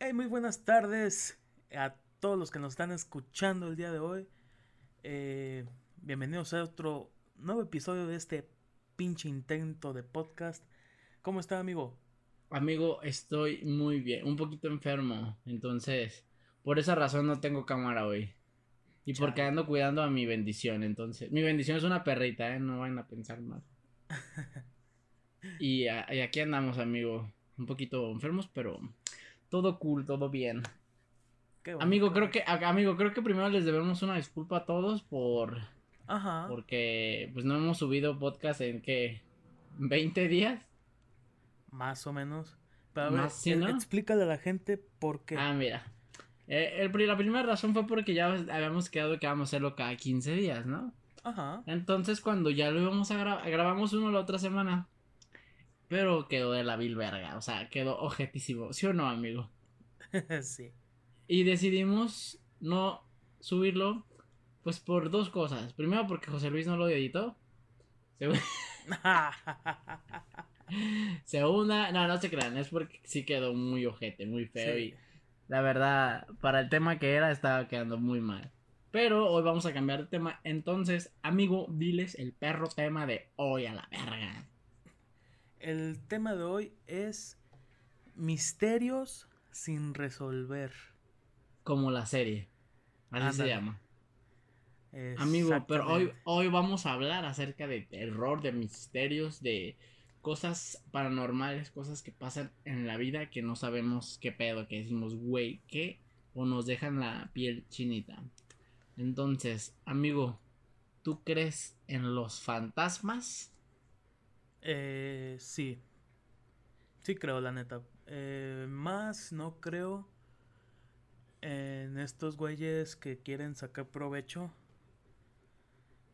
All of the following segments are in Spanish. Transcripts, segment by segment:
Hey, muy buenas tardes a todos los que nos están escuchando el día de hoy. Eh, bienvenidos a otro nuevo episodio de este pinche intento de podcast. ¿Cómo está, amigo? Amigo, estoy muy bien, un poquito enfermo, entonces por esa razón no tengo cámara hoy. Y porque ando cuidando a mi bendición, entonces. Mi bendición es una perrita, ¿eh? No van a pensar mal. y, y aquí andamos, amigo. Un poquito enfermos, pero todo cool, todo bien. amigo, creo que, amigo, creo que primero les debemos una disculpa a todos por. Ajá. Porque pues no hemos subido podcast en que 20 días. Más o menos. Pero a ver, explícale a la gente por qué. Ah, mira. Eh, la primera razón fue porque ya habíamos quedado que íbamos a hacerlo cada 15 días, ¿no? Ajá. Entonces cuando ya lo íbamos a grabar, grabamos uno la otra semana. Pero quedó de la vil verga, o sea, quedó objetísimo, ¿sí o no, amigo? sí. Y decidimos no subirlo, pues por dos cosas. Primero, porque José Luis no lo editó. Segunda, no, no se crean, es porque sí quedó muy ojete, muy feo y la verdad, para el tema que era, estaba quedando muy mal. Pero hoy vamos a cambiar de tema. Entonces, amigo, diles el perro tema de hoy a la verga. El tema de hoy es misterios sin resolver. Como la serie. Así se llama. Amigo, pero hoy, hoy vamos a hablar acerca de terror, de misterios, de cosas paranormales, cosas que pasan en la vida que no sabemos qué pedo, que decimos, güey, ¿qué? O nos dejan la piel chinita. Entonces, amigo, ¿tú crees en los fantasmas? Eh, sí. Sí creo, la neta. Eh, más no creo en estos güeyes que quieren sacar provecho.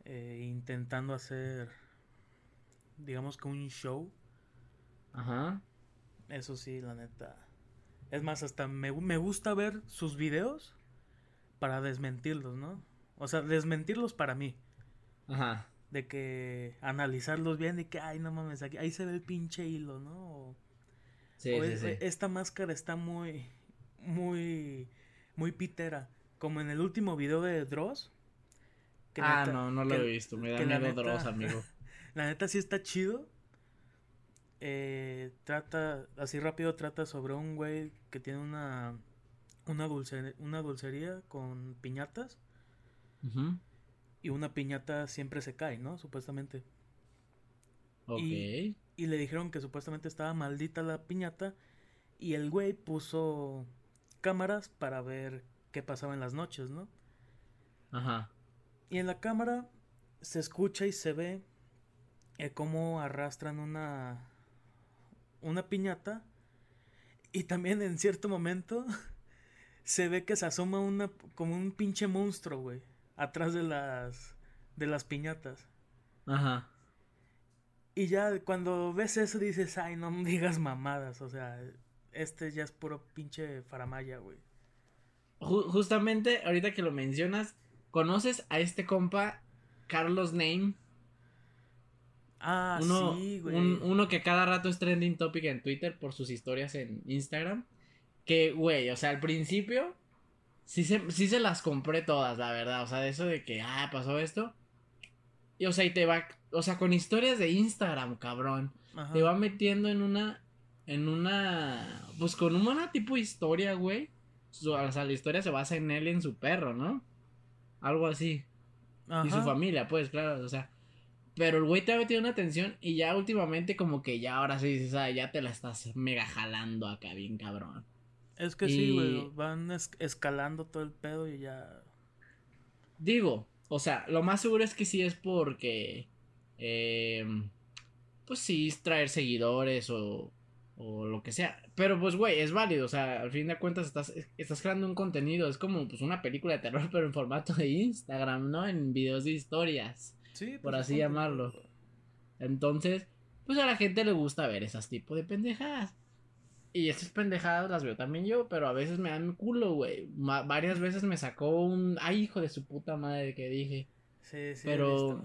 Eh, intentando hacer, digamos que un show. Ajá. Eso sí, la neta. Es más, hasta me, me gusta ver sus videos para desmentirlos, ¿no? O sea, desmentirlos para mí. Ajá de que analizarlos bien y que, ay, no mames, aquí, ahí se ve el pinche hilo, ¿no? sí, sí, Esta máscara está muy, muy, muy pitera. Como en el último video de Dross. ah, no, no lo he visto, me da miedo Dross, amigo. la neta sí está chido. Eh, trata, así rápido trata sobre un güey que tiene una, una, una dulcería con piñatas. Ajá y una piñata siempre se cae, ¿no? Supuestamente. Ok. Y, le dijeron que supuestamente estaba maldita la piñata y el güey puso cámaras para ver qué pasaba en las noches, ¿no? Ajá. Y en la cámara se escucha y se ve eh, cómo arrastran una una piñata y también en cierto momento se ve que se asoma una como un pinche monstruo, güey atrás de las de las piñatas. Ajá. Y ya cuando ves eso dices, ay, no me digas mamadas, o sea, este ya es puro pinche faramaya, güey. justamente, ahorita que lo mencionas, ¿conoces a este compa, Carlos Name? Ah, sí, güey. uno que cada rato es trending topic en Twitter por sus historias en Instagram. Que, güey, o sea, al principio sí se, sí se las compré todas, la verdad. O sea, de eso de que, ah, pasó esto. Y, o sea, y te va, o sea, con historias de Instagram, cabrón. Te va metiendo en una, en una, pues con una tipo historia, güey. O sea, la historia se basa en él y en su perro, ¿no? Algo así. Y su familia, pues, claro, o sea. Pero el güey te ha metido una atención y ya últimamente como que ya ahora sí dices, ah, ya te la estás mega jalando acá bien cabrón. Es que sí, güey, van escalando todo el pedo y ya. Digo, o sea, lo más seguro es que sí es porque. Eh, pues sí, traer seguidores o, o lo que sea. Pero pues, güey, es válido. O sea, al fin de cuentas estás, estás creando un contenido. Es como pues una película de terror, pero en formato de Instagram, ¿no? En videos de historias. Sí, pues, por así llamarlo. Entonces, pues a la gente le gusta ver esas tipos de pendejadas. Y estas pendejadas las veo también yo, pero a veces me dan culo, güey. varias veces me sacó un. Ay, hijo de su puta madre que dije. Sí, sí. Pero.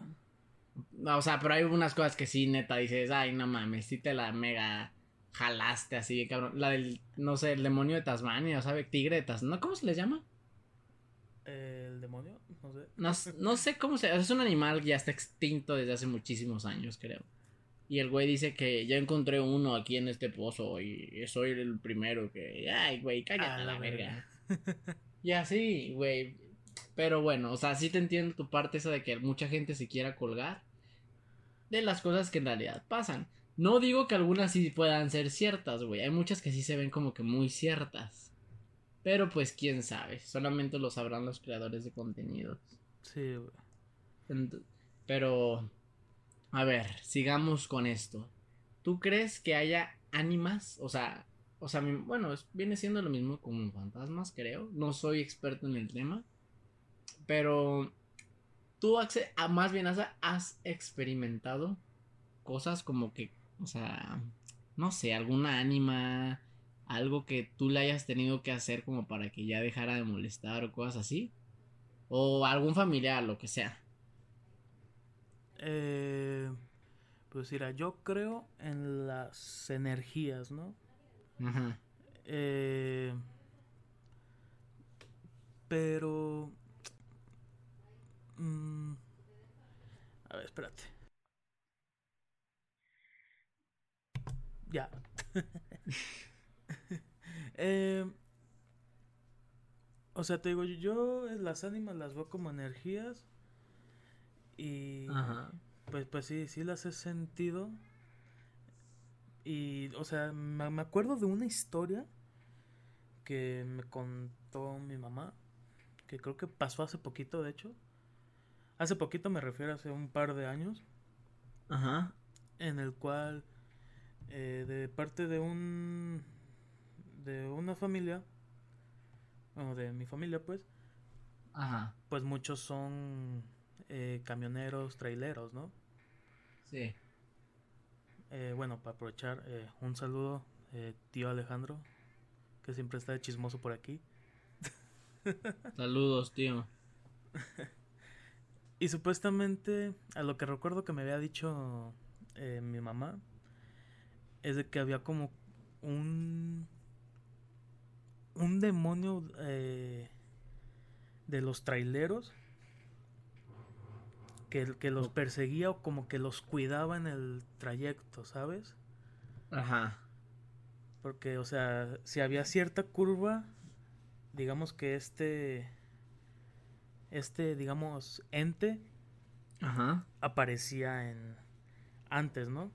No, o sea, pero hay unas cosas que sí, neta, dices, ay, no mames, sí te la mega jalaste así, cabrón. La del, no sé, el demonio de Tasmania, ¿sabe? Tigre de Tasmania. ¿no? ¿Cómo se les llama? ¿El demonio? No sé. No, sé cómo se. Es un animal que ya está extinto desde hace muchísimos años, creo. Y el güey dice que ya encontré uno aquí en este pozo y soy el primero que. Ay, güey, cállate a la, verga. y así, güey. Pero bueno, o sea, sí te entiendo tu parte esa de que mucha gente se quiera colgar de las cosas que en realidad pasan. No digo que algunas sí puedan ser ciertas, güey. Hay muchas que sí se ven como que muy ciertas. Pero pues quién sabe. Solamente lo sabrán los creadores de contenidos. Sí, güey. Pero... A ver, sigamos con esto. ¿Tú crees que haya ánimas? O sea, o sea, bueno, viene siendo lo mismo como fantasmas, creo. No soy experto en el tema. Pero tú más bien has experimentado cosas como que o sea, no sé, alguna ánima, algo que tú le hayas tenido que hacer como para que ya dejara de molestar o cosas así. O algún familiar, lo que sea. Eh, pues mira, yo creo en las energías, ¿no? Eh, pero... Mm, a ver, espérate. Ya. Eh, o sea, te digo, yo las ánimas las veo como energías. Y pues pues sí, sí las he sentido. Y, o sea, me, acuerdo de una historia que me contó mi mamá, que creo que pasó hace poquito, de hecho. Hace poquito me refiero hace un par de años. Ajá. En el cual eh, de parte de un de una familia bueno de mi familia pues Ajá. pues muchos son eh, camioneros traileros no sí. Eh, bueno para aprovechar un saludo tío Alejandro que siempre está de chismoso por aquí. Saludos tío. Y supuestamente a lo que recuerdo que me había dicho mi mamá es de que había como un un demonio eh, de los traileros que, que los perseguía o como que los cuidaba en el trayecto, ¿sabes? Ajá. Porque, o sea, si había cierta curva, digamos que este, este, digamos, ente, Ajá. aparecía en, antes, ¿no?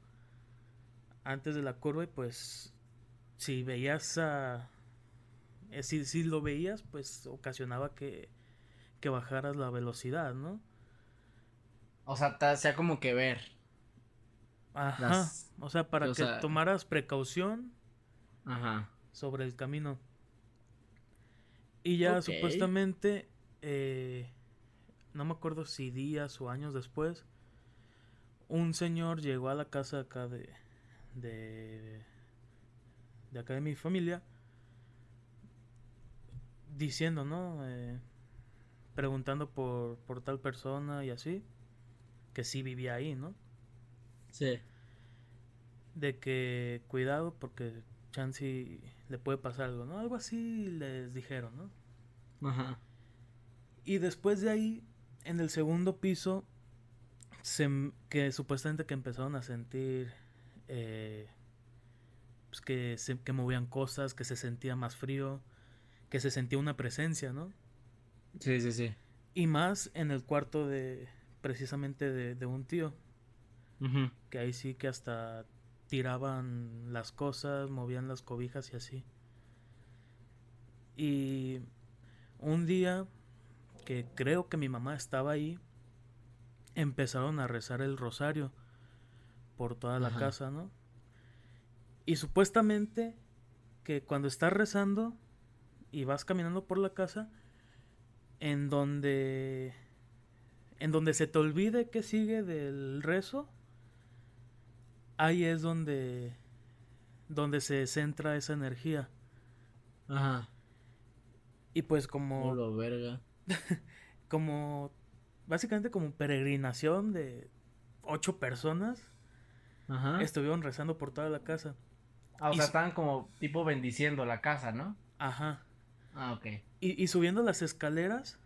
antes de la curva y pues si veías a... Eh, si, si, lo veías pues ocasionaba que, que bajaras la velocidad, ¿no? O sea, sea como que ver. Ajá. O sea, para que tomaras precaución Ajá. sobre el camino. Y ya supuestamente, eh, no me acuerdo si días o años después, un señor llegó a la casa acá de, de, de acá de mi familia diciendo, ¿no? Eh, preguntando por, por tal persona y así, que sí vivía ahí, ¿no? Sí. De que cuidado porque Chansey le puede pasar algo, ¿no? Algo así les dijeron, ¿no? Ajá. Y después de ahí, en el segundo piso, se, que supuestamente que empezaron a sentir eh, pues que, se, que movían cosas, que se sentía más frío, que se sentía una presencia, ¿no? Sí, sí, sí. Y más en el cuarto de, precisamente de, un tío, que ahí sí que hasta tiraban las cosas, movían las cobijas y así. Y un día que creo que mi mamá estaba ahí, empezaron a rezar el rosario por toda la casa, ¿no? Y supuestamente que cuando estás rezando y vas caminando por la casa, en donde en donde se te olvide que sigue del rezo, ahí es donde donde se centra esa energía. Ajá. Y pues como lo verga. como básicamente como peregrinación de ocho personas estuvieron rezando por toda la casa. Ah, o sea, estaban como tipo bendiciendo la casa, ¿no? Ajá. Ah, ok. Y, y subiendo las escaleras,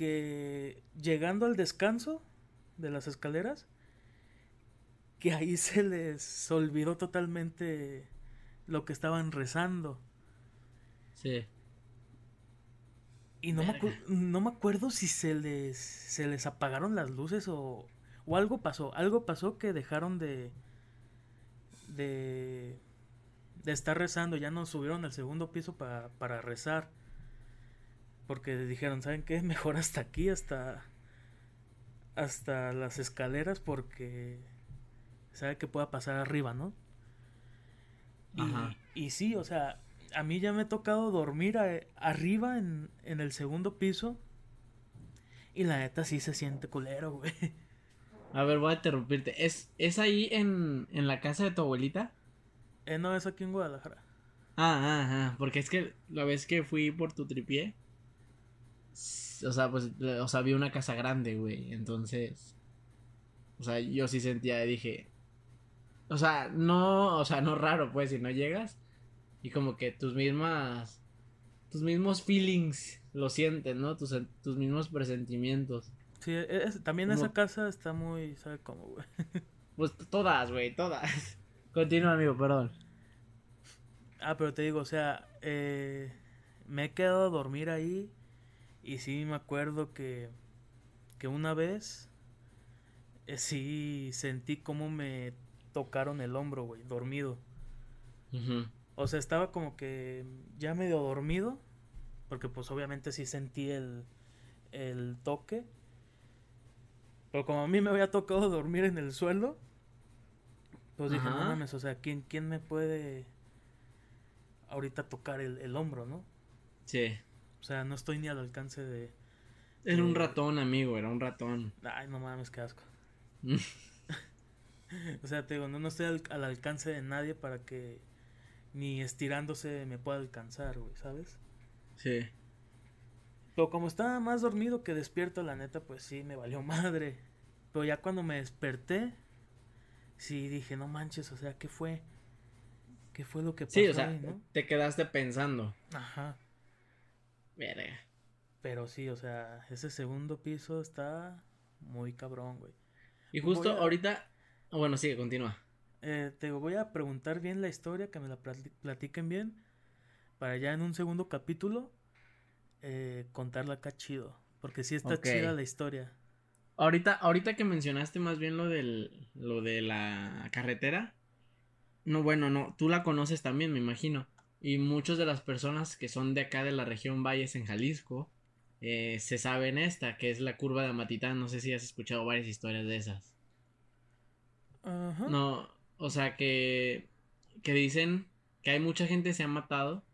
que llegando al descanso de las escaleras, que ahí se les olvidó totalmente lo que estaban rezando. Sí. Y no me, no me, acuerdo si se les, se les apagaron las luces o, o algo pasó. Algo pasó que dejaron de, de, de estar rezando. Ya no subieron al segundo piso para, para rezar. Porque dijeron, ¿saben qué? Mejor hasta aquí, hasta, hasta las escaleras porque sabe que pueda pasar arriba, ¿no? Y, y sí, o sea, a mí ya me ha tocado dormir arriba en, el segundo piso. Y la neta sí se siente culero, güey. A ver, voy a interrumpirte. ¿Es, ¿es ahí en, en la casa de tu abuelita? Eh, no, es aquí en Guadalajara. Ah, ah, ah. Porque es que la vez que fui por tu tripié. O sea, pues, o sea, vi una casa grande, güey. Entonces. O sea, yo sí sentía, dije. O sea, no, o sea, no raro, pues, si no llegas y como que tus mismas tus mismos feelings lo sienten, ¿no? Tus, tus mismos presentimientos. Sí, también esa casa está muy, ¿sabe cómo, güey? Pues todas, güey, todas. Continúa, amigo, perdón. Ah, pero te digo, o sea, eh, me he quedado a dormir ahí y sí me acuerdo que, que una vez eh, sí sentí como me tocaron el hombro, güey, dormido. O sea, estaba como que ya medio dormido, porque pues obviamente sí sentí el, el toque. Pero como a mí me había tocado dormir en el suelo, pues dije, no mames, o sea, ¿quién, quién me puede ahorita tocar el, hombro, no? Sí. O sea, no estoy ni al alcance de... Era un ratón, amigo, era un ratón. Ay, no mames, qué asco. o sea, te digo, no, no estoy al alcance de nadie para que ni estirándose me puede alcanzar, güey, ¿sabes? Sí. Pero como estaba más dormido que despierto, la neta, pues sí, me valió madre. Pero ya cuando me desperté, sí dije, no manches, o sea, ¿qué fue? ¿Qué fue lo que pasó? Sí, o sea, te quedaste pensando. Ajá. Verga. Pero sí, o sea, ese segundo piso está muy cabrón, güey. Y justo ahorita. Bueno, sigue, continúa. Eh, te voy a preguntar bien la historia, que me la platiquen bien, para ya en un segundo capítulo eh, contarla acá chido, porque sí está chida la historia. Ahorita, ahorita que mencionaste más bien lo del, lo de la carretera, no, bueno, no, tú la conoces también, me imagino, y muchas de las personas que son de acá de la región Valles en Jalisco, eh, se saben esta, que es la curva de Amatitán, no sé si has escuchado varias historias de esas. Ajá. No, o sea, que, que dicen que hay mucha gente que se ha matado.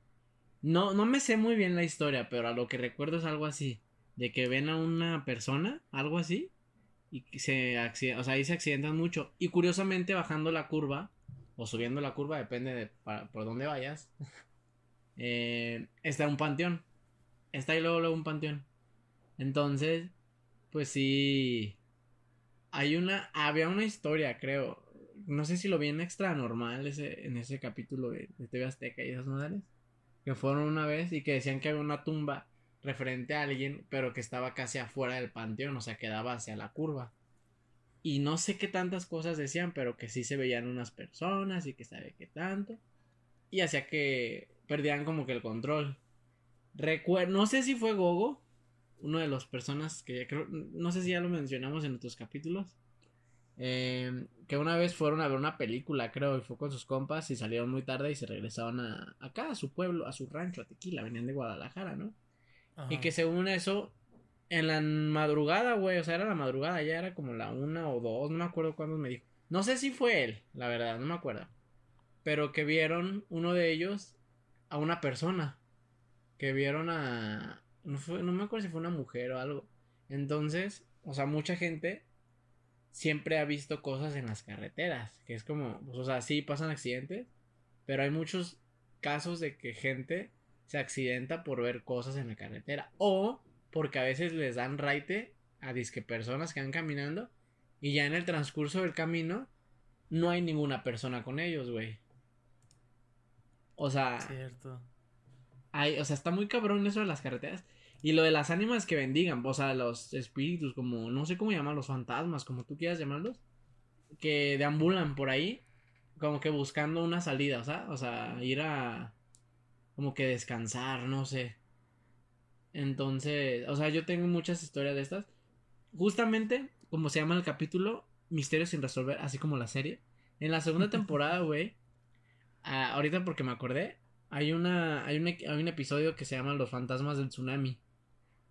No, no me sé muy bien la historia, pero a lo que recuerdo es algo así. De que ven a una persona, algo así, y se o sea, ahí se accidentan mucho. Y curiosamente bajando la curva, o subiendo la curva, depende de por dónde vayas, eh, está un panteón. Está ahí luego, luego un panteón. Entonces, pues sí. Hay una. Había una historia, creo no sé si lo vi en extra normal ese, en ese capítulo de, TV Azteca y esas modales. Que fueron una vez y que decían que había una tumba referente a alguien, pero que estaba casi afuera del panteón, o sea, quedaba hacia la curva. Y no sé qué tantas cosas decían, pero que sí se veían unas personas y que sabe qué tanto. Y hacía que perdían como que el control. Recuerdo, no sé si fue Gogo, uno de las personas que creo, no sé si ya lo mencionamos en otros capítulos, eh, que una vez fueron a ver una película, creo, y fue con sus compas y salieron muy tarde y se regresaban a, acá, a su pueblo, a su rancho, a Tequila, venían de Guadalajara, ¿no? Y que según eso, en la madrugada, güey, o sea, era la madrugada, ya era como la una o dos, no me acuerdo cuándo me dijo. No sé si fue él, la verdad, no me acuerdo. Pero que vieron uno de ellos a una persona. Que vieron a. No, fue, no me acuerdo si fue una mujer o algo. Entonces, o sea, mucha gente siempre ha visto cosas en las carreteras, que es como, pues, o sea, sí pasan accidentes, pero hay muchos casos de que gente se accidenta por ver cosas en la carretera o porque a veces les dan raite a disque personas que van caminando y ya en el transcurso del camino no hay ninguna persona con ellos, güey. O sea. Cierto. Hay, o sea, está muy cabrón eso de las carreteras. Y lo de las ánimas que bendigan, o sea, los espíritus, como, no sé cómo llamarlos, fantasmas, como tú quieras llamarlos, que deambulan por ahí, como que buscando una salida, o sea, o sea, ir a, como que descansar, no sé. Entonces, o sea, yo tengo muchas historias de estas. Justamente, como se llama el capítulo, Misterios sin resolver, así como la serie. En la segunda temporada, güey, ah, ahorita porque me acordé, hay una, hay, hay un episodio que se llama Los fantasmas del tsunami.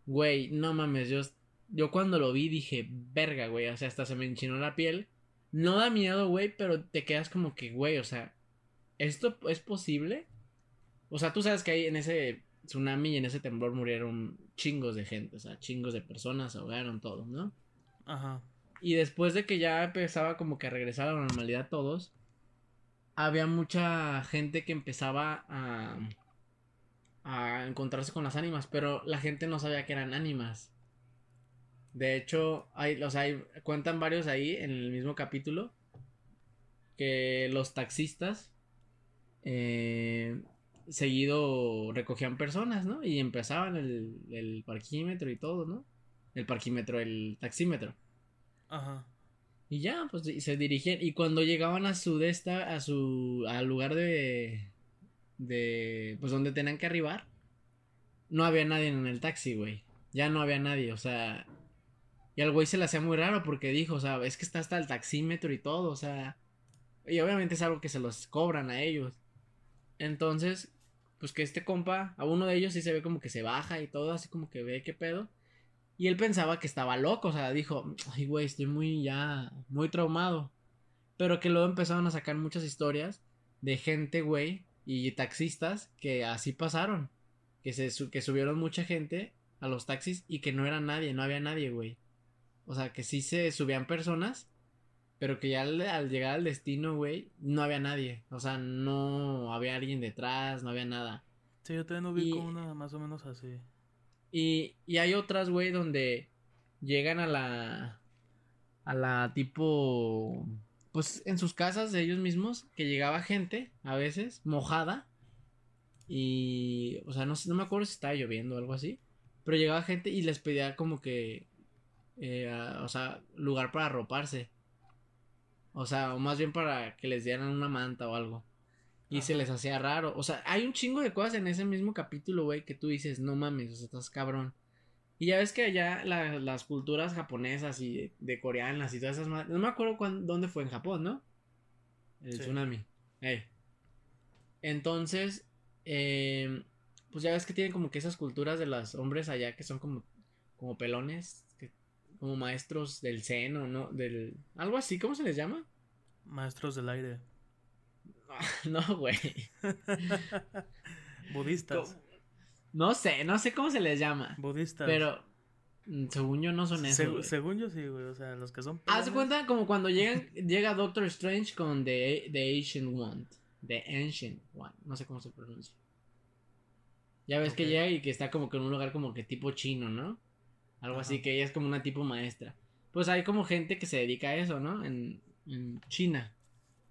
Güey, no mames, yo, yo cuando lo vi dije, verga, güey, o sea, hasta se me enchinó la piel. No da miedo, güey, pero te quedas como que, güey, o sea, ¿esto es posible? O sea, tú sabes que ahí en ese tsunami y en ese temblor murieron chingos de gente, o sea, chingos de personas, se ahogaron todos, ¿no? Ajá. Y después de que ya empezaba como que a regresar a la normalidad todos, había mucha gente que empezaba a a encontrarse con las ánimas, pero la gente no sabía que eran ánimas. De hecho, hay, o sea, cuentan varios ahí en el mismo capítulo que los taxistas eh, seguido recogían personas, ¿no? Y empezaban el, el parquímetro y todo, ¿no? El parquímetro, el taxímetro. Ajá. Y ya, pues se dirigían. Y cuando llegaban a su desta, a su. al lugar de de pues donde tenían que arribar, no había nadie en el taxi, güey. Ya no había nadie, o sea, y al güey se le hacía muy raro porque dijo, o sea, es que está hasta el taxímetro y todo, o sea, y obviamente es algo que se los cobran a ellos. Entonces, pues que este compa, a uno de ellos sí se ve como que se baja y todo, así como que ve qué pedo. Y él pensaba que estaba loco, o sea, dijo, ay, güey, estoy muy ya, muy traumado. Pero que luego empezaron a sacar muchas historias de gente, güey, y taxistas que así pasaron. Que, se, que subieron mucha gente a los taxis y que no era nadie, no había nadie, güey. O sea, que sí se subían personas, pero que ya al, llegar al destino, güey, no había nadie. O sea, no había alguien detrás, no había nada. Sí, yo también ubico una más o menos así. Y, y hay otras, güey, donde llegan a la. a la tipo pues en sus casas de ellos mismos, que llegaba gente, a veces, mojada. Y, o sea, no, no me acuerdo si estaba lloviendo o algo así. Pero llegaba gente y les pedía como que, eh, o sea, lugar para arroparse. O sea, o más bien para que les dieran una manta o algo. Y se les hacía raro. O sea, hay un chingo de cosas en ese mismo capítulo, güey, que tú dices, no mames, o sea, estás cabrón. Y ya ves que allá las culturas japonesas y de, coreanas y todas esas No me acuerdo dónde fue en Japón, ¿no? El tsunami. Entonces, em, pues ya ves que tienen como que esas culturas de los hombres allá que son como, como pelones, como maestros del seno, ¿no? Del, algo así, ¿cómo se les llama? Maestros del aire. no, güey. Budistas. No sé, no sé cómo se les llama. Budistas. Pero mm, según yo no son esos. según yo sí, güey. O sea, los que son. Haz cuenta como cuando llegan, llega Doctor Strange con The, the Ancient One. The Ancient One. No sé cómo se pronuncia. Ya ves que llega y que está como que en un lugar como que tipo chino, ¿no? Algo así, que ella es como una tipo maestra. Pues hay como gente que se dedica a eso, ¿no? En, en China.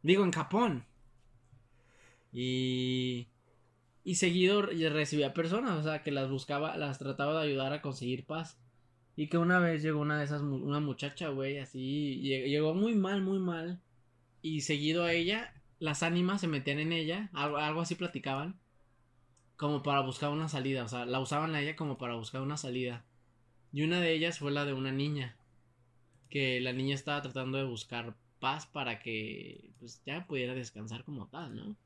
Digo, en Japón. Y y seguido recibía personas, o sea, que las buscaba, las trataba de ayudar a conseguir paz. Y que una vez llegó una de esas, una muchacha, güey, así, llegó muy mal, muy mal. Y seguido a ella, las ánimas se metían en ella, algo, algo así platicaban, como para buscar una salida, o sea, la usaban a ella como para buscar una salida. Y una de ellas fue la de una niña, que la niña estaba tratando de buscar paz para que, pues, ya pudiera descansar como tal, ¿no?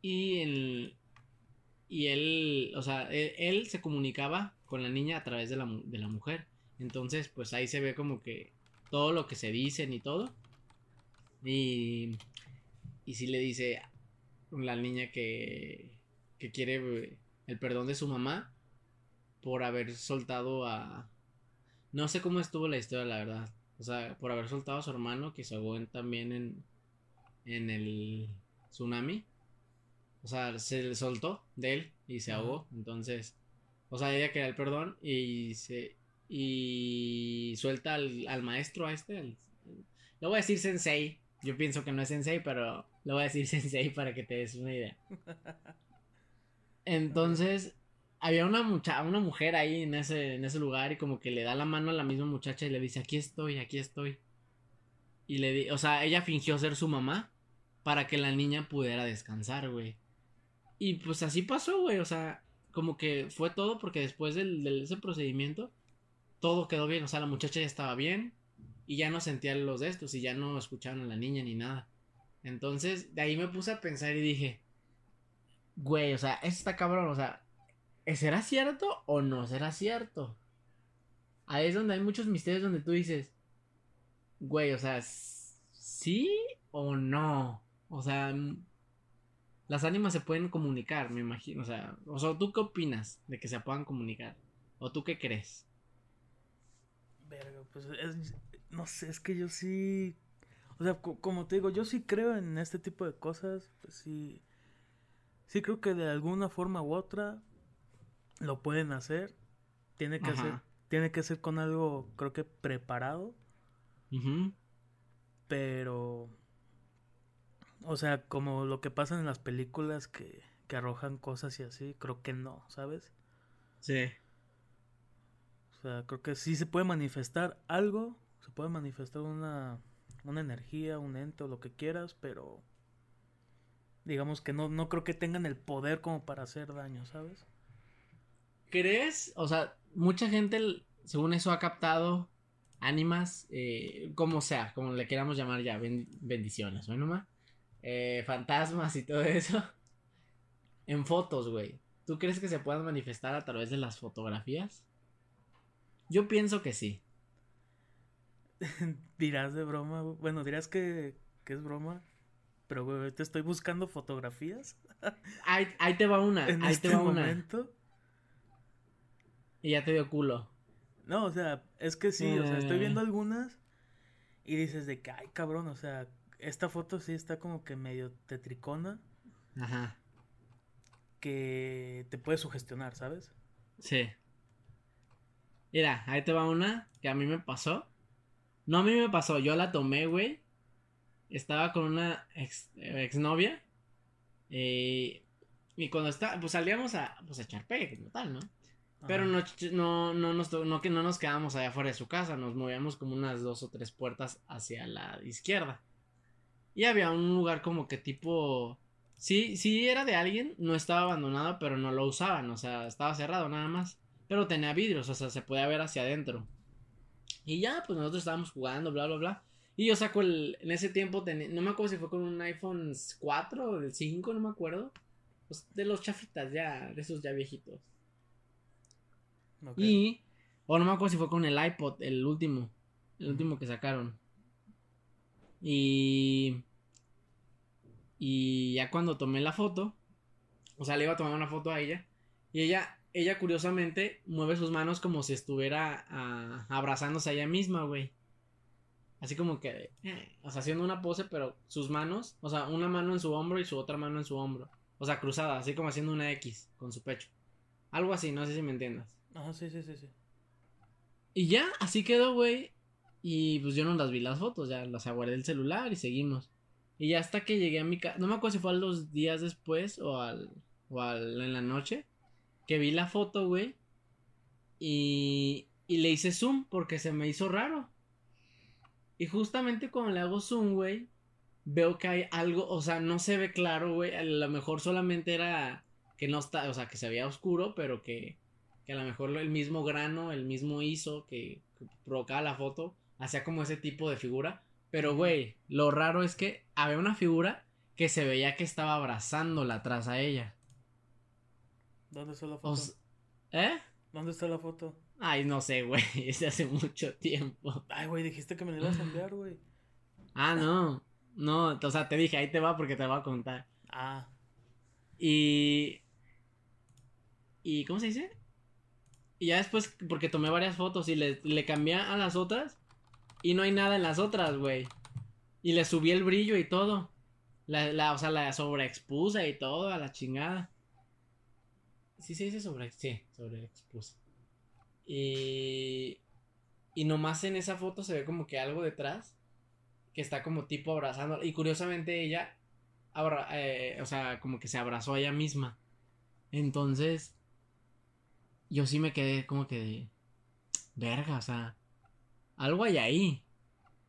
Y en, y él, o sea, él, se comunicaba con la niña a través de la, de la mujer. Entonces, pues ahí se ve como que todo lo que se dicen y todo. Y, y sí le dice la niña que, que quiere el perdón de su mamá por haber soltado a... No sé cómo estuvo la historia, la verdad. O sea, por haber soltado a su hermano que se ahogó también en, en el tsunami. O sea, se le soltó de él y se ahogó. Entonces, o sea, ella quería el perdón y se. Y suelta al, maestro a este. le voy a decir sensei. Yo pienso que no es sensei, pero Le voy a decir sensei para que te des una idea. Entonces, había una mucha una mujer ahí en ese, en ese lugar y como que le da la mano a la misma muchacha y le dice, aquí estoy, aquí estoy. Y le di, o sea, ella fingió ser su mamá para que la niña pudiera descansar, güey. Y pues así pasó, güey, o sea, como que fue todo porque después del, de ese procedimiento, todo quedó bien, o sea, la muchacha ya estaba bien y ya no sentía los de estos y ya no escuchaban a la niña ni nada. Entonces, de ahí me puse a pensar y dije, güey, o sea, está cabrón, o sea, ¿será cierto o no será cierto? Ahí es donde hay muchos misterios donde tú dices, güey, o sea, ¿sí o no? O sea, las ánimas se pueden comunicar, me imagino. O sea, o sea, ¿tú qué opinas de que se puedan comunicar? ¿O tú qué crees? Verga, pues es, no sé, es que yo sí. O sea, como te digo, yo sí creo en este tipo de cosas. Pues sí. Sí creo que de alguna forma u otra lo pueden hacer. Tiene que ser. Tiene que ser con algo, creo que preparado. Pero. O sea, como lo que pasa en las películas que, que arrojan cosas y así, creo que no, ¿sabes? Sí. O sea, creo que sí se puede manifestar algo, se puede manifestar una, una energía, un ente o lo que quieras, pero digamos que no, no creo que tengan el poder como para hacer daño, ¿sabes? ¿Crees? O sea, mucha gente, según eso, ha captado ánimas, eh, como sea, como le queramos llamar ya, bendiciones, ¿no, nomás? Eh, fantasmas y todo eso. En fotos, güey. ¿Tú crees que se puedan manifestar a través de las fotografías? Yo pienso que sí. dirás de broma, bueno, dirás que, que es broma, pero güey, te estoy buscando fotografías. ahí, te va una, ahí te este va una. Y ya te dio culo. No, o sea, es que sí, o sea, estoy viendo eh. algunas y dices de que, ay, cabrón, o sea, esta foto sí está como que medio tetricona. Ajá. Que te puede sugestionar, ¿sabes? Sí. Mira, ahí te va una que a mí me pasó. No a mí me pasó, yo la tomé, güey. Estaba con una ex, exnovia. Eh, y cuando está, pues salíamos a, pues a echar pegue como tal, ¿no? Pero no, no, no, nos, no, que no nos quedamos allá afuera de su casa, nos movíamos como unas dos o tres puertas hacia la izquierda. Y había un lugar como que tipo... Sí, sí era de alguien, no estaba abandonado, pero no lo usaban, o sea, estaba cerrado nada más. Pero tenía vidrios, o sea, se podía ver hacia adentro. Y ya, pues nosotros estábamos jugando, bla, bla, bla. Y yo saco el... En ese tiempo, no me acuerdo si fue con un iPhone 4 o el 5, no me acuerdo. Pues de los chafitas ya, de esos ya viejitos. Y, o no me acuerdo si fue con el iPod, el último, el último que sacaron. Y, y ya cuando tomé la foto, o sea, le iba a tomar una foto a ella, y ella, ella curiosamente mueve sus manos como si estuviera ah, abrazándose a ella misma, güey. Así como que, eh, o sea, haciendo una pose, pero sus manos, o sea, una mano en su hombro y su otra mano en su hombro. O sea, cruzada, así como haciendo una X con su pecho. Algo así, no sé si me entiendas. Ajá, sí, sí, sí, sí. Y ya, así quedó, güey. Y pues yo no las vi las fotos, ya las aguardé el celular y seguimos. Y ya hasta que llegué a mi casa, no me acuerdo si fue a los días después o al, o al, en la noche, que vi la foto, güey. Y, y le hice zoom porque se me hizo raro. Y justamente cuando le hago zoom, güey, veo que hay algo, o sea, no se ve claro, güey. A lo mejor solamente era que no está, o sea, que se veía oscuro, pero que que a lo mejor el mismo grano, el mismo ISO que, provocaba la foto, hacía como ese tipo de figura. Pero, güey, lo raro es que había una figura que se veía que estaba abrazándola atrás a ella. ¿Dónde está la foto? ¿Eh? ¿Dónde está la foto? Ay, no sé, güey, es hace mucho tiempo. Ay, güey, dijiste que me la ibas a enviar, güey. Ah, no. No, o sea, te dije, ahí te va porque te voy a contar. Ah. Y. ¿Y cómo se dice? Y ya después, porque tomé varias fotos y le, le cambié a las otras. Y no hay nada en las otras, güey. Y le subí el brillo y todo. La, la, o sea, la sobreexpuse y todo, a la chingada. Sí se dice sobre, sí, sobreexpuse. Y, y nomás en esa foto se ve como que algo detrás. Que está como tipo abrazando. Y curiosamente ella eh, o sea, como que se abrazó a ella misma. Entonces, yo sí me quedé como que de, verga, o sea, algo hay ahí.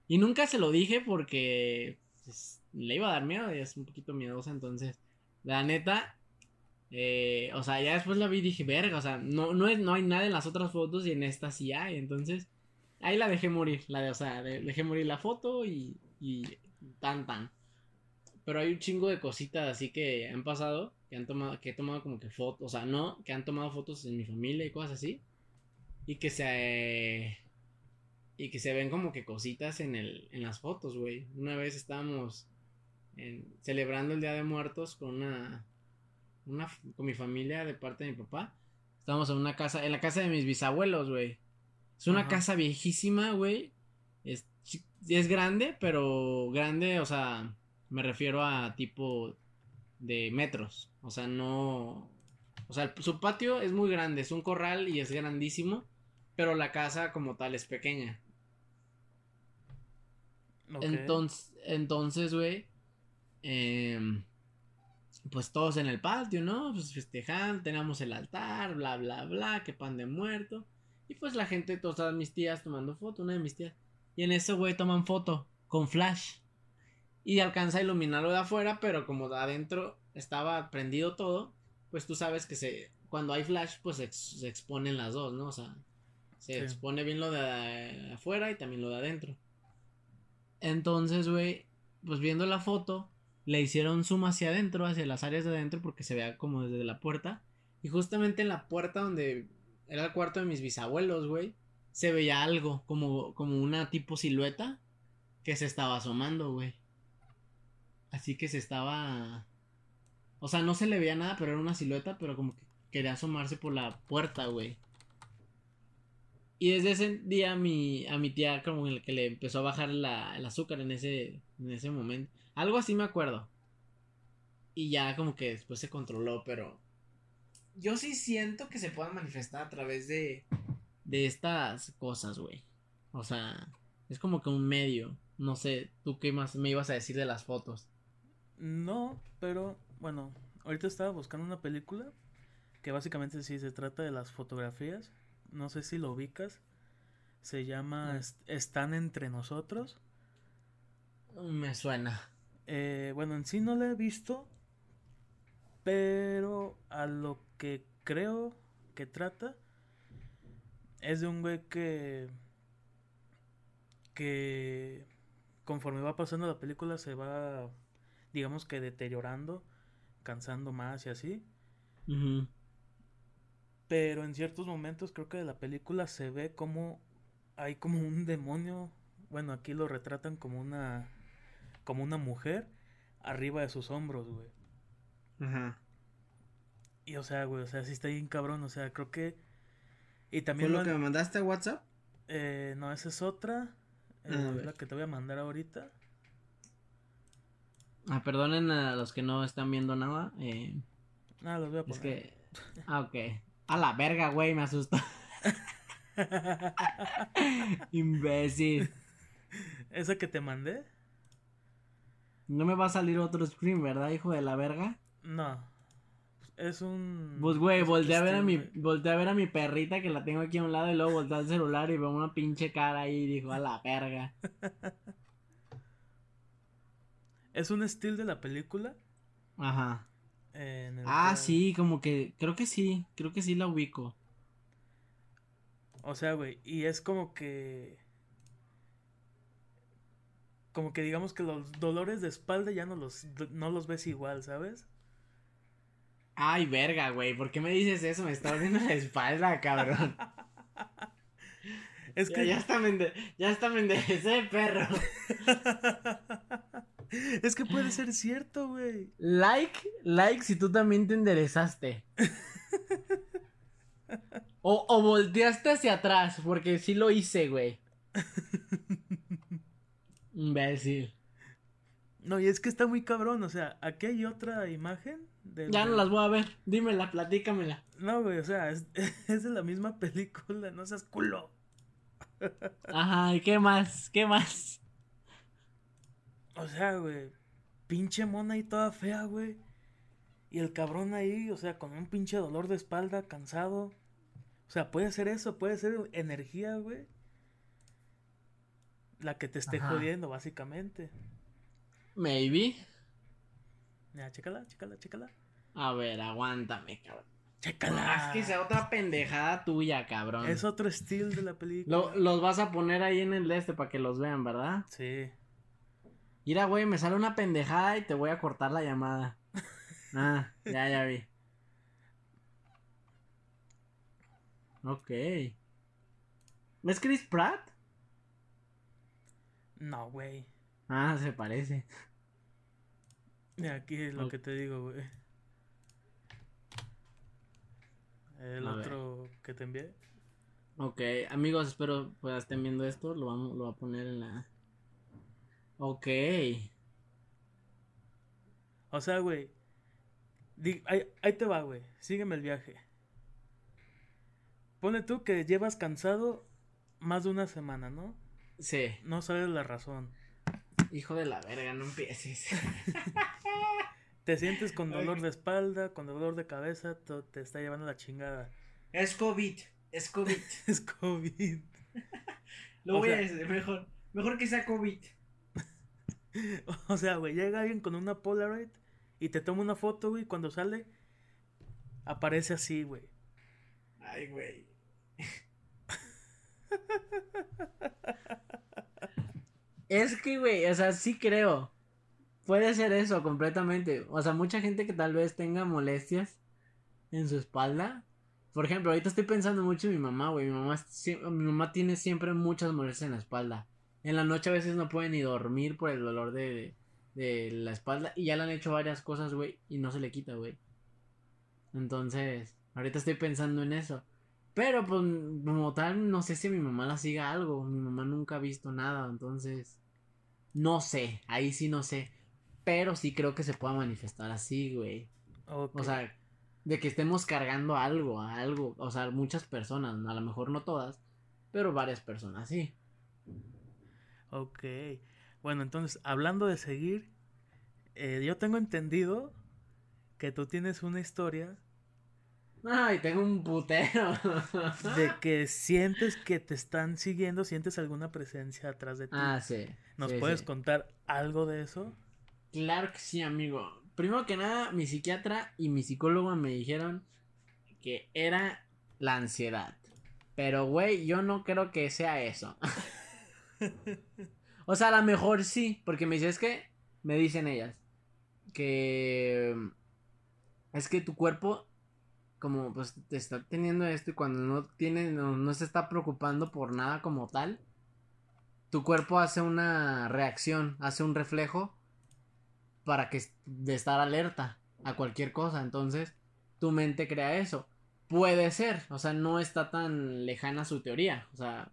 Y nunca se lo dije porque pues, le iba a dar miedo y es un poquito miedosa, entonces, la neta, eh, o sea, ya después la vi y dije, verga, o sea, no, no, es, no hay nada en las otras fotos y en esta sí hay, entonces, ahí la dejé morir, la de, o sea, dejé morir la foto y, y tan tan. Pero hay un chingo de cositas así que han pasado, que han tomado, que he tomado como que fotos, o sea, no, que han tomado fotos en mi familia y cosas así. Y que se y que se ven como que cositas en el en las fotos, güey. Una vez estábamos celebrando el Día de Muertos con una una con mi familia de parte de mi papá. Estábamos en una casa, en la casa de mis bisabuelos, güey. Es una casa viejísima, güey. Es, es grande, pero grande, o sea, me refiero a tipo de metros. O sea, no. O sea, su patio es muy grande, es un corral y es grandísimo. Pero la casa como tal es pequeña. Entonces, entonces, güey. Em, pues todos en el patio, ¿no? Pues festejando, tenemos el altar, bla, bla, bla, que pan de muerto. Y pues la gente, todas mis tías tomando foto, una de mis tías. Y en eso, güey, toman foto con flash y alcanza a iluminarlo de afuera, pero como de adentro estaba prendido todo, pues tú sabes que se cuando hay flash, pues se, exponen las dos, ¿no? O sea, se expone bien lo de afuera y también lo de adentro. Entonces, güey, pues viendo la foto, le hicieron zoom hacia adentro, hacia las áreas de adentro, porque se vea como desde la puerta. Y justamente en la puerta donde era el cuarto de mis bisabuelos, güey, se veía algo, como, como una tipo silueta que se estaba asomando, güey. Así que se estaba. O sea, no se le veía nada, pero era una silueta, pero como que quería asomarse por la puerta, güey. Y desde ese día mi, a mi tía como que le empezó a bajar la, el azúcar en ese, en ese momento. Algo así me acuerdo. Y ya como que después se controló, pero yo sí siento que se puedan manifestar a través de, de estas cosas, güey. O sea, es como que un medio. No sé, ¿tú qué más me ibas a decir de las fotos? No, pero bueno, ahorita estaba buscando una película que básicamente sí se trata de las fotografías. No sé si lo ubicas. Se llama Están entre nosotros. Me suena. Eh, bueno, en sí no la he visto, pero a lo que creo que trata es de un güey que que conforme va pasando la película se va digamos que deteriorando, cansando más y así. Pero en ciertos momentos creo que de la película se ve como hay como un demonio, bueno, aquí lo retratan como una como una mujer arriba de sus hombros, güey. Ajá. Y o sea, güey, o sea, sí está bien cabrón, o sea, creo que y también ¿Fue lo, que me mandaste a WhatsApp? Eh, no, esa es otra, eh, la que te voy a mandar ahorita. Ah, perdonen a los que no están viendo nada. Eh, ah, los voy a poner. Es que. Ah, ok. A la verga, güey, me asustó. Imbécil. ¿Esa que te mandé? No me va a salir otro screen, ¿verdad, hijo de la verga? No. Es un. Pues, güey, volteé a ver a mi, volteé a ver a mi perrita que la tengo aquí a un lado y luego volteé al celular y veo una pinche cara ahí y dijo, a la verga. Es un estilo de la película. Ajá. ah, sí, como que. Creo que sí. Creo que sí la ubico. O sea, güey. Y es como que. Como que digamos que los dolores de espalda ya no los, no los ves igual, ¿sabes? Ay, verga, güey. ¿Por qué me dices eso? Me está doliendo la espalda, cabrón. es que. Ya, está, ya está me enderecé, perro. Es que puede ser cierto, güey. Like, like si tú también te enderezaste. O, o volteaste hacia atrás, porque sí lo hice, güey. Imbécil. No, y es que está muy cabrón, o sea, aquí hay otra imagen. ya no las voy a ver, dímela, platícamela. No, güey, o sea, es, es de la misma película, no seas culo. Ajá, ¿y qué más? ¿Qué más? O sea, güey. pinche mona ahí toda fea, güey. Y el cabrón ahí, o sea, con un pinche dolor de espalda, cansado. O sea, puede ser eso, puede ser energía, güey. La que te esté jodiendo, básicamente. Maybe. Ya, chécala, chécala, chécala. A ver, aguántame, cabrón. Chécala. es que sea otra pendejada tuya, cabrón. Es otro estilo de la película. los vas a poner ahí en el este para que los vean, ¿verdad? Sí. Mira, güey, me sale una pendejada y te voy a cortar la llamada. Ah, ya, ya vi. Ok. ¿Es Chris Pratt? No, güey. Ah, se parece. Aquí es lo que te digo, güey. El otro que te envié. Ok, amigos, espero pues estén viendo esto. Lo, vamos, lo voy a poner en la. Ok. O sea, güey. Ahí, ahí te va, güey. Sígueme el viaje. Pone tú que llevas cansado más de una semana, ¿no? Sí. No sabes la razón. Hijo de la verga, no empieces. te sientes con dolor de espalda, con dolor de cabeza, te está llevando la chingada. Es COVID, es COVID. es COVID. Lo voy a decir, mejor, mejor que sea COVID. o sea, güey, llega alguien con una Polaroid y te toma una foto, güey, cuando sale, aparece así, güey. Ay, güey. Es que, güey, o sea, sí creo. Puede ser eso completamente. O sea, mucha gente que tal vez tenga molestias en su espalda. Por ejemplo, ahorita estoy pensando mucho en mi mamá, güey. Mi mamá, mi mamá tiene siempre muchas molestias en la espalda. En la noche a veces no puede ni dormir por el dolor de, de la espalda. Y ya le han hecho varias cosas, güey. Y no se le quita, güey. Entonces, ahorita estoy pensando en eso. Pero, pues, como tal, no sé si mi mamá la siga algo. Mi mamá nunca ha visto nada. Entonces, no sé, ahí sí no sé. Pero sí creo que se pueda manifestar así, güey. O sea, de que estemos cargando algo, algo. O sea, muchas personas, a lo mejor no todas, pero varias personas, sí. Ok. Bueno, entonces, hablando de seguir, eh, yo tengo entendido que tú tienes una historia. Ay, tengo un putero. de que sientes que te están siguiendo, sientes alguna presencia atrás de ti. Ah, sí. ¿Nos puedes contar algo de eso? Claro que sí, amigo. Primero que nada, mi psiquiatra y mi psicólogo me dijeron que era la ansiedad. Pero, güey, yo no creo que sea eso. o sea, a lo mejor sí, porque me dice, es que, me dicen ellas, que es que tu cuerpo, como pues te está teniendo esto y cuando no tiene, no, no se está preocupando por nada como tal, tu cuerpo hace una reacción, hace un reflejo para que de estar alerta a cualquier cosa. Entonces, tu mente crea eso. Puede ser, o sea, no está tan lejana su teoría, o sea,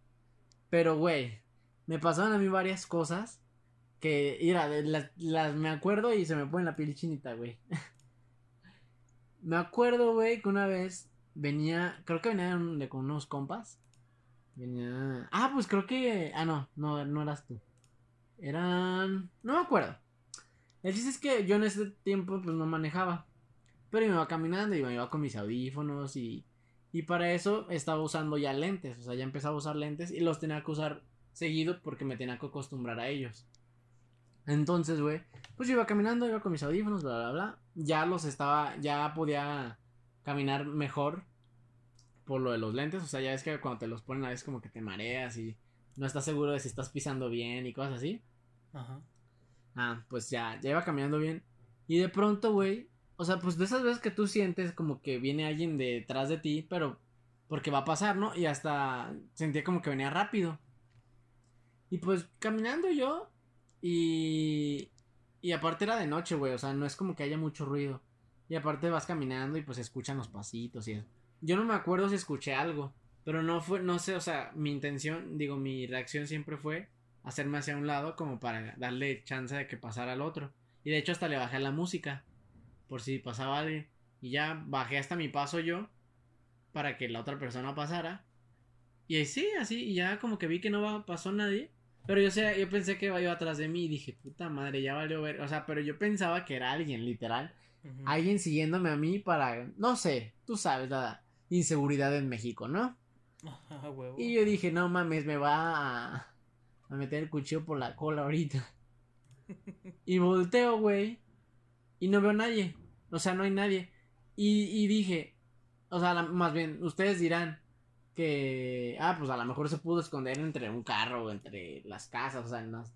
pero güey, me pasaron a mí varias cosas que, mira, las, me acuerdo y se me pone la piel chinita, güey. me acuerdo, güey, que una vez venía, creo que venía con unos compas Venía. Ah, pues creo que. Ah, no, no, no eras tú. Eran. No me acuerdo. El chiste es que yo en ese tiempo pues no manejaba. Pero me iba caminando y me iba con mis audífonos y. Y para eso estaba usando ya lentes. O sea, ya empezaba a usar lentes y los tenía que usar seguido porque me tenía que acostumbrar a ellos. Entonces, güey, pues yo iba caminando, iba con mis audífonos, bla, bla, bla. Ya los estaba, ya podía caminar mejor por lo de los lentes. O sea, ya ves que cuando te los ponen a veces como que te mareas y no estás seguro de si estás pisando bien y cosas así. Ajá. Ah, pues ya, ya iba caminando bien. Y de pronto, güey, o sea, pues de esas veces que tú sientes como que viene alguien detrás de ti, pero porque va a pasar, ¿no? Y hasta sentía como que venía rápido. Y pues caminando yo y y aparte era de noche, güey, o sea, no es como que haya mucho ruido. Y aparte vas caminando y pues escuchan los pasitos y eso. Yo no me acuerdo si escuché algo, pero no fue, no sé, o sea, mi intención, digo, mi reacción siempre fue hacerme hacia un lado como para darle chance de que pasara al otro. Y de hecho hasta le bajé la música, por si pasaba alguien. Y ya bajé hasta mi paso yo, para que la otra persona pasara. Y sí, así, y ya como que vi que no pasó nadie. Pero yo sé, yo pensé que iba atrás de mí y dije, puta madre, ya valió ver. O sea, pero yo pensaba que era alguien, literal. Alguien siguiéndome a mí para, no sé, tú sabes, la inseguridad en México, ¿no? Y yo dije, no mames, me va a, a meter el cuchillo por la cola ahorita. y volteo, güey. Y no veo a nadie. O sea, no hay nadie. Y, y dije, o sea, más bien, ustedes dirán que, ah, pues a lo mejor se pudo esconder entre un carro entre las casas, o sea, en las,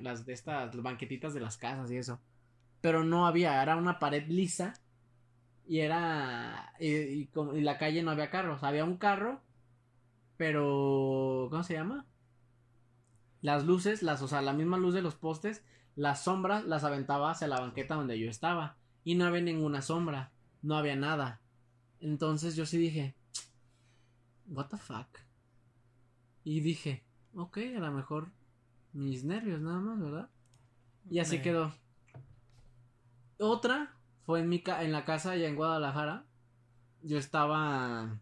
las de estas banquetitas de las casas y eso. Pero no había, era una pared lisa y era, y, y, y la calle no había carros, había un carro, pero, ¿cómo se llama? Las luces, las, o sea, la misma luz de los postes, las sombras las aventaba hacia la banqueta donde yo estaba. Y no había ninguna sombra, no había nada. Entonces yo sí dije, what the fuck. Y dije, ok, a lo mejor mis nervios nada más, ¿verdad? Y así quedó. Otra fue en mi en la casa allá en Guadalajara. Yo estaba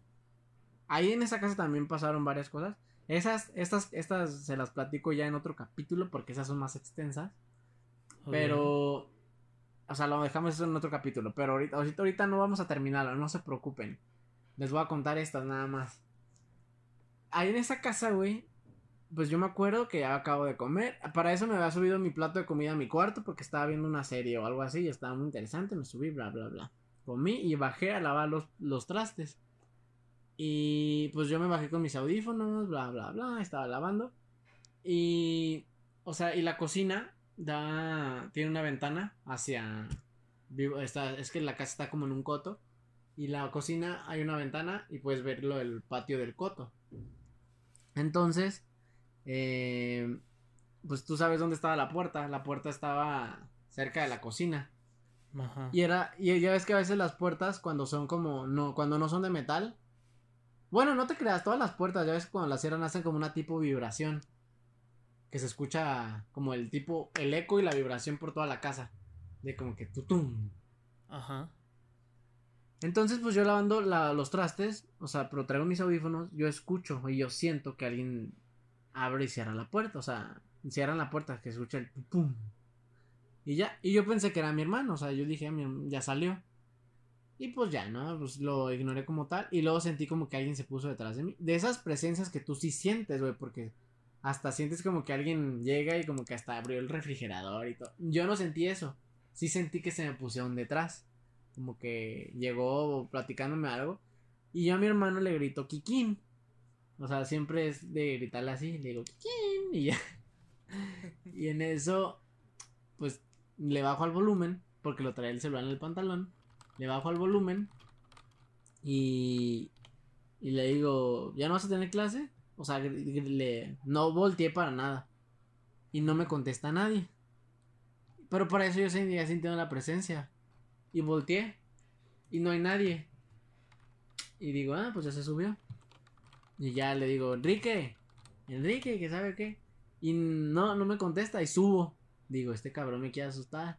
ahí en esa casa también pasaron varias cosas. Esas, estas, estas se las platico ya en otro capítulo porque esas son más extensas. Pero, o sea, lo dejamos eso en otro capítulo. Pero ahorita, ahorita, no vamos a terminarlo, no se preocupen. Les voy a contar estas nada más. Ahí en esa casa, güey, pues yo me acuerdo que ya acabo de comer. Para eso me había subido mi plato de comida a mi cuarto porque estaba viendo una serie o algo así y estaba muy interesante. Me subí, bla, bla, bla. Comí y bajé a lavar los, los trastes. Y pues yo me bajé con mis audífonos, bla, bla, bla, estaba lavando. Y, o sea, y la cocina da, tiene una ventana hacia, está, es que la casa está como en un coto. Y la cocina hay una ventana y puedes verlo el patio del coto. Entonces, eh, pues tú sabes dónde estaba la puerta. La puerta estaba cerca de la cocina. Ajá. Y era, y ya ves que a veces las puertas cuando son como, no, cuando no son de metal, bueno, no te creas, todas las puertas, ya ves cuando las cierran hacen como una tipo vibración. Que se escucha como el tipo, el eco y la vibración por toda la casa. De como que tutum. Ajá. Entonces, pues yo lavando los trastes, o sea, pero traigo mis audífonos, yo escucho y yo siento que alguien abre y cierra la puerta, o sea, cierran la puerta, que escucha el pum. Y ya, y yo pensé que era mi hermano, o sea, yo dije, ya salió. Y pues ya, ¿no? Pues lo ignoré como tal. Y luego sentí como que alguien se puso detrás de mí. De esas presencias que tú sí sientes, güey, porque hasta sientes como que alguien llega y como que hasta abrió el refrigerador y todo. Yo no sentí eso. Sí sentí que se me pusieron detrás. Como que llegó platicándome algo. Y yo a mi hermano le grito Kikín. O sea, siempre es de gritarle así. Le digo Kikín. Y ya. y en eso, pues le bajo al volumen. Porque lo trae el celular en el pantalón le bajo al volumen y, y le digo, ¿ya no vas a tener clase? O sea, le, no volteé para nada. Y no me contesta nadie. Pero para eso yo seguía sintiendo la presencia. Y volteé. Y no hay nadie. Y digo, ah, pues ya se subió. Y ya le digo, Enrique. Enrique, que sabe qué. Y no, no me contesta y subo. Digo, este cabrón me quiere asustar.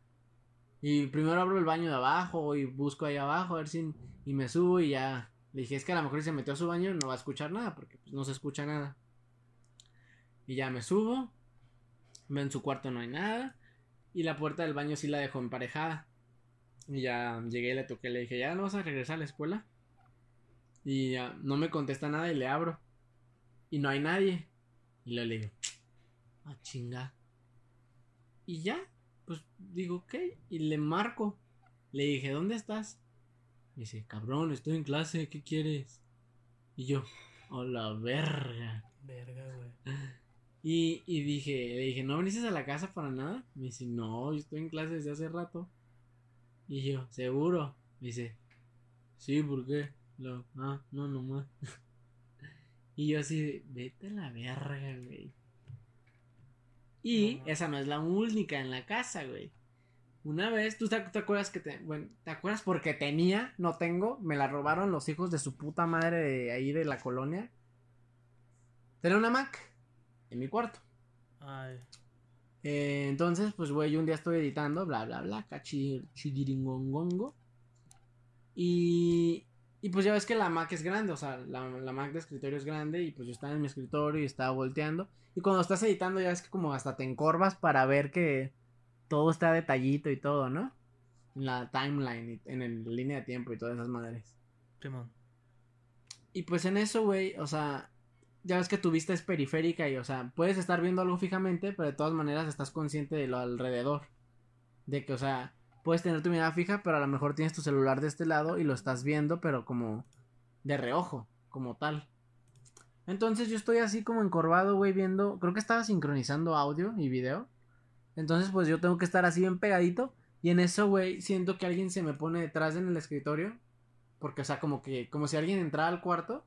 Y primero abro el baño de abajo y busco ahí abajo a ver si. Y me subo y ya. Le dije, es que a lo mejor si se metió a su baño no va a escuchar nada porque pues, no se escucha nada. Y ya me subo. En su cuarto no hay nada. Y la puerta del baño sí la dejó emparejada. Y ya llegué y le toqué. Le dije, ¿ya no vas a regresar a la escuela? Y ya no me contesta nada y le abro. Y no hay nadie. Y le digo, ah, chinga. Y ya, pues digo, ¿qué? Y le marco. Le dije, ¿dónde estás? Y dice, cabrón, estoy en clase, ¿qué quieres? Y yo, oh la verga. Verga, güey. Y, y dije, le dije, ¿no viniste a la casa para nada? Me dice, no, yo estoy en clase desde hace rato. Y yo, ¿seguro? Me dice, sí, ¿por qué? Lo, ah, no, no más. y yo así, vete a la verga, güey. Y esa no es la única en la casa, güey. Una vez, ¿tú te, acuerdas que te, bueno, te acuerdas porque tenía, no tengo, me la robaron los hijos de su puta madre de ahí de la colonia? Tenía una Mac en mi cuarto. Ay. Eh, entonces, pues, güey, yo un día estoy editando, bla, bla, bla, cachidiringongongo. Y, Y pues ya ves que la Mac es grande, o sea, la, la, Mac de escritorio es grande y pues yo estaba en mi escritorio y estaba volteando. Y cuando estás editando ya ves que como hasta te encorvas para ver que todo está detallito y todo, ¿no? En la timeline, en el línea de tiempo y todas esas madres. Simón. Y pues en eso, güey, o sea, ya ves que tu vista es periférica y, o sea, puedes estar viendo algo fijamente, pero de todas maneras estás consciente de lo alrededor. De que, o sea, puedes tener tu mirada fija, pero a lo mejor tienes tu celular de este lado y lo estás viendo, pero como de reojo, como tal. Entonces yo estoy así como encorvado, güey, viendo, creo que estaba sincronizando audio y video. Entonces pues yo tengo que estar así bien pegadito. Y en eso, güey, siento que alguien se me pone detrás en el escritorio. Porque, o sea, como que, como si alguien entrara al cuarto.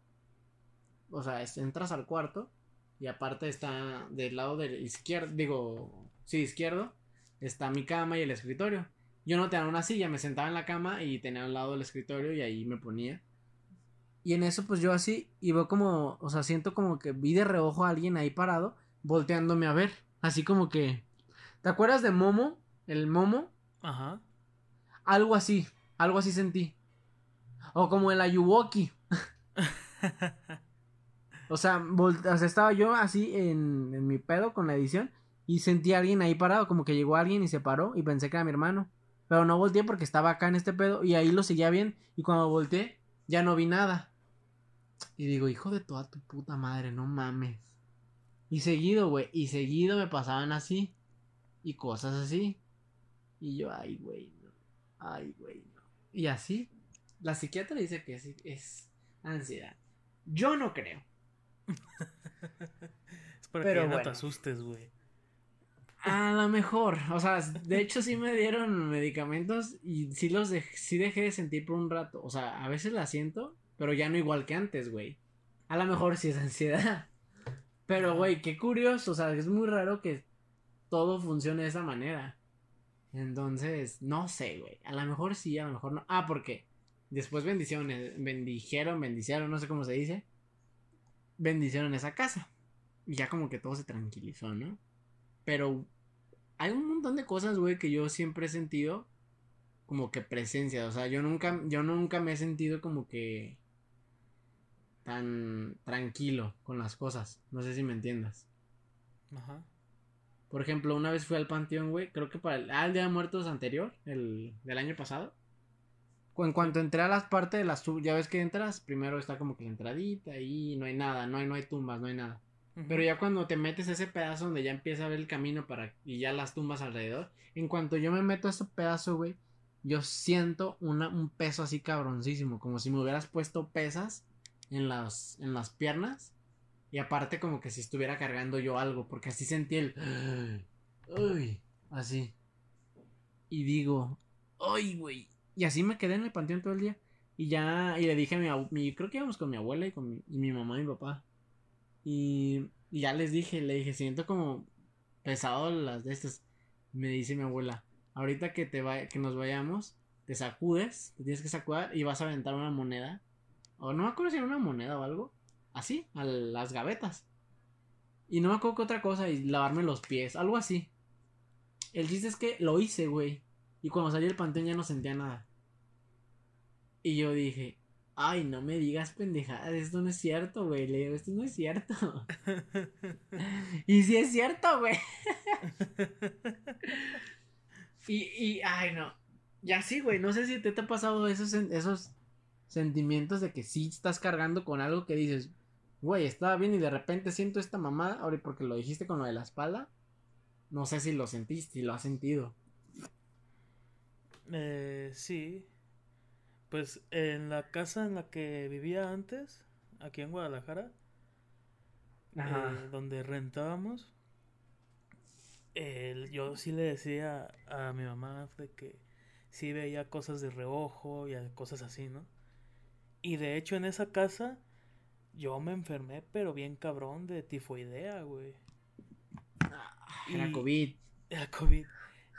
O sea, entras al cuarto. Y aparte está del lado del izquierdo, digo, sí, izquierdo. Está mi cama y el escritorio. Yo no tenía una silla, me sentaba en la cama y tenía al lado el escritorio y ahí me ponía. Y en eso pues yo así y veo como, o sea, siento como que vi de reojo a alguien ahí parado, volteándome a ver, así como que... ¿Te acuerdas de Momo? El Momo. Ajá. Algo así, algo así sentí. O como el Ayuwoki. o, sea, o estaba yo así en, en mi pedo con la edición y sentí a alguien ahí parado, como que llegó alguien y se paró y pensé que era mi hermano. Pero no volteé porque estaba acá en este pedo y ahí lo seguía bien. Y cuando volteé, ya no vi nada. Y digo, hijo de toda tu puta madre, no mames. Y seguido, güey, y seguido me pasaban así. Y cosas así. Y yo, ay, güey, no. Ay, güey, no. Y así. La psiquiatra dice que es, es ansiedad. Yo no creo. es para Pero que no te asustes, güey. A lo mejor, o sea, de hecho sí me dieron medicamentos y sí los sí dejé de sentir por un rato, o sea, a veces la siento, pero ya no igual que antes, güey. A lo mejor sí es ansiedad. Pero, güey, qué curioso, o sea, es muy raro que todo funcione de esa manera. Entonces, no sé, güey. A lo mejor sí, a lo mejor no. Ah, porque después bendiciones, bendijeron, bendicieron, no sé cómo se dice. Bendicieron esa casa. Y ya como que todo se tranquilizó, ¿no? Pero hay un montón de cosas, güey, que yo siempre he sentido como que presencia. O sea, yo nunca, yo nunca me he sentido como que tan tranquilo con las cosas. No sé si me entiendas. Ajá. Por ejemplo, una vez fui al panteón, güey, creo que para el, ah, Día de Muertos anterior, el del año pasado. En cuanto entré a las partes de las ya ves que entras, primero está como que la entradita y no hay nada, no hay, no hay tumbas, no hay nada. Pero ya cuando te metes ese pedazo donde ya empieza a ver el camino para y ya las tumbas alrededor, en cuanto yo me meto a ese pedazo, güey, yo siento una, un peso así cabroncísimo, como si me hubieras puesto pesas en las, en las piernas y aparte como que si estuviera cargando yo algo, porque así sentí el... Uy, así. Y digo, ¡ay, güey! Y así me quedé en el panteón todo el día. Y ya, y le dije a mi, creo que íbamos con mi abuela y con mi, y mi mamá y mi papá. Y, ya les dije, le dije, siento como pesado las de estas. Me dice mi abuela, ahorita que te va, que nos vayamos, te sacudes, te tienes que sacudir y vas a aventar una moneda. O no me acuerdo si era una moneda o algo. Así, a las gavetas. Y no me acuerdo que otra cosa, y lavarme los pies, algo así. El chiste es que lo hice, güey. Y cuando salí del panteón ya no sentía nada. Y yo dije, Ay, no me digas pendejadas, esto no es cierto, güey. Le digo, esto no es cierto. y sí es cierto, güey. y, y, ay, no. Ya sí, güey. No sé si te, te ha pasado esos, esos sentimientos de que sí estás cargando con algo que dices, güey, estaba bien y de repente siento esta mamada. Ahora, porque lo dijiste con lo de la espalda. No sé si lo sentiste, si lo has sentido. Eh, sí. Pues en la casa en la que vivía antes, aquí en Guadalajara, eh, donde rentábamos, yo sí le decía a mi mamá de que sí veía cosas de reojo y cosas así, ¿no? Y de hecho en esa casa yo me enfermé, pero bien cabrón, de tifoidea, güey. era COVID. Era COVID.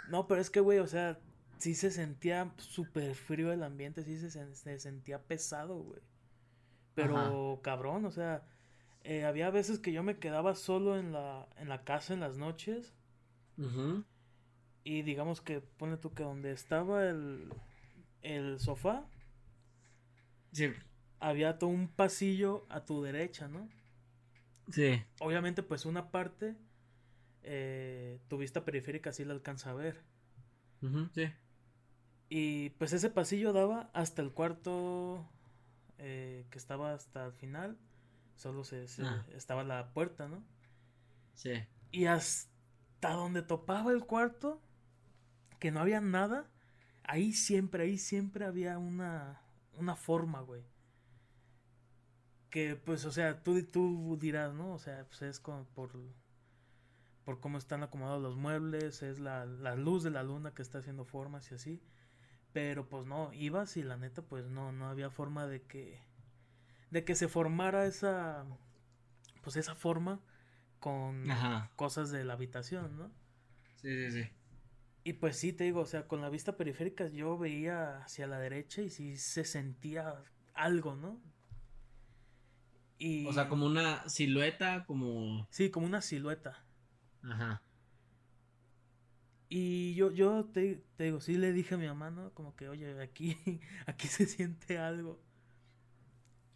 No, pero es que, güey, o sea, sí se sentía súper frío el ambiente, sí se, se sentía pesado, güey. Pero cabrón, o sea, eh, había veces que yo me quedaba solo en la, en la casa en las noches. Y digamos que, pone tú que donde estaba el, el sofá. Sí. había todo un pasillo a tu derecha, ¿no? Sí. Obviamente, pues una parte, eh, tu vista periférica sí la alcanza a ver. sí. Y pues ese pasillo daba hasta el cuarto eh, que estaba hasta el final. Solo se, ah. estaba la puerta, ¿no? Sí. Y hasta donde topaba el cuarto, que no había nada, ahí siempre, ahí siempre había una, una forma, güey. Que pues, o sea, tú, tú dirás, ¿no? O sea, pues es como por, por cómo están acomodados los muebles, es la, la luz de la luna que está haciendo formas y así. Pero pues no, ibas y la neta pues no, no había forma de que, de que se formara esa, pues esa forma con cosas de la habitación, ¿no? Sí, sí, sí. Y pues sí, te digo, o sea, con la vista periférica yo veía hacia la derecha y sí se sentía algo, ¿no? Y... O sea, como una silueta, como... Sí, como una silueta. Ajá. Y yo, yo te, te, digo, sí le dije a mi mamá, ¿no? Como que, oye, aquí, aquí se siente algo.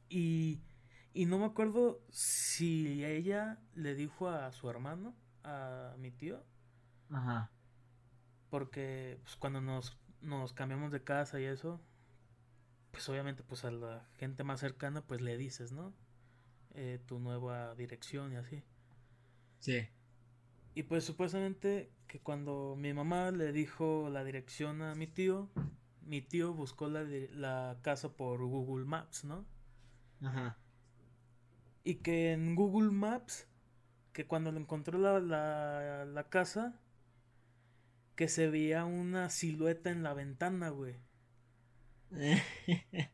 Y, y no me acuerdo si ella le dijo a su hermano, a mi tío. Ajá porque pues, cuando nos, nos cambiamos de casa y eso, pues obviamente pues a la gente más cercana pues le dices, ¿no? Eh, tu nueva dirección y así. Sí. Y pues supuestamente que cuando mi mamá le dijo la dirección a mi tío, mi tío buscó la, la casa por Google Maps, ¿no? Ajá. Y que en Google Maps, que cuando le encontró la, la, la casa, que se veía una silueta en la ventana, güey.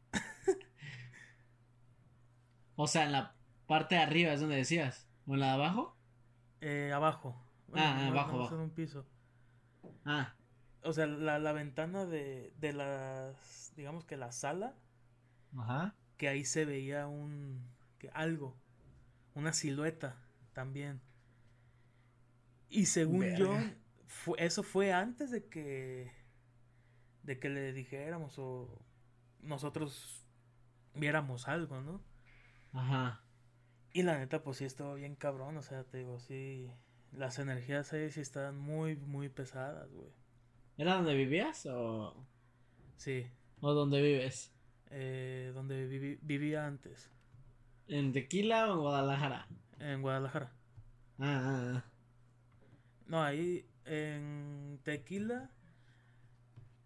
o sea, en la parte de arriba es donde decías. ¿O en la de abajo? Eh, abajo. Ah, abajo, abajo. En un piso. Ah. O sea, la, la ventana de, de las, digamos que la sala. Ajá. Que ahí se veía un, que algo, una silueta también. Y según yo, eso fue antes de que de que le dijéramos o nosotros viéramos algo, ¿no? Ajá. Y la neta, pues sí estuvo bien cabrón, o sea, te digo, sí, las energías ahí sí estaban muy, muy pesadas, güey. ¿Era donde vivías o...? Sí. ¿O dónde vives? Eh, donde vivía antes. ¿En Tequila o en Guadalajara? En Guadalajara. Ah, ah, ah. No, ahí, en Tequila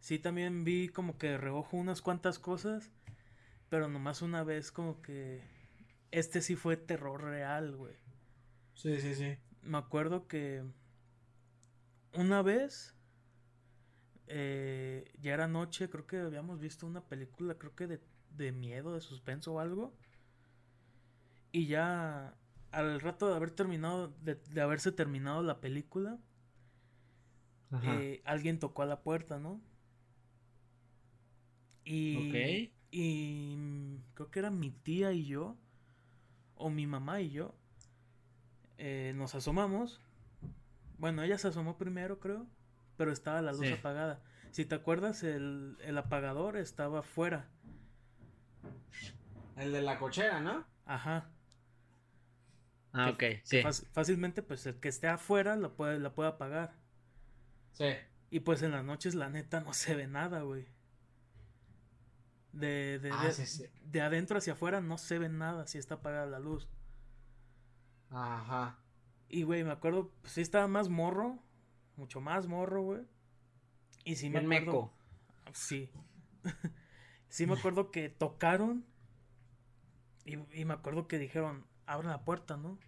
sí también vi como que reojo unas cuantas cosas, pero nomás una vez como que este sí fue terror real, güey. Sí, sí, sí. Me acuerdo que una vez eh, ya era noche, creo que habíamos visto una película, creo que de, de miedo, de suspenso o algo. Y ya al rato de haber terminado, de, de haberse terminado la película, eh, alguien tocó a la puerta, ¿no? Y, y creo que era mi tía y yo, o mi mamá y yo, eh, nos asomamos. Bueno, ella se asomó primero, creo, pero estaba la luz apagada. Si te acuerdas, el, el apagador estaba afuera. El de la cochera, ¿no? Ajá. Ah, ok, sí. Fácilmente, pues el que esté afuera la puede, la puede apagar. Sí. Y pues en las noches, la neta, no se ve nada, güey. De, de, ah, de, adentro hacia afuera no se ve nada si está apagada la luz. Ajá. Y, güey, me acuerdo, pues sí estaba más morro. Mucho más morro, güey. Y sí me acuerdo. Sí. sí me acuerdo que tocaron. Y, y me acuerdo que dijeron, abre la puerta, ¿no?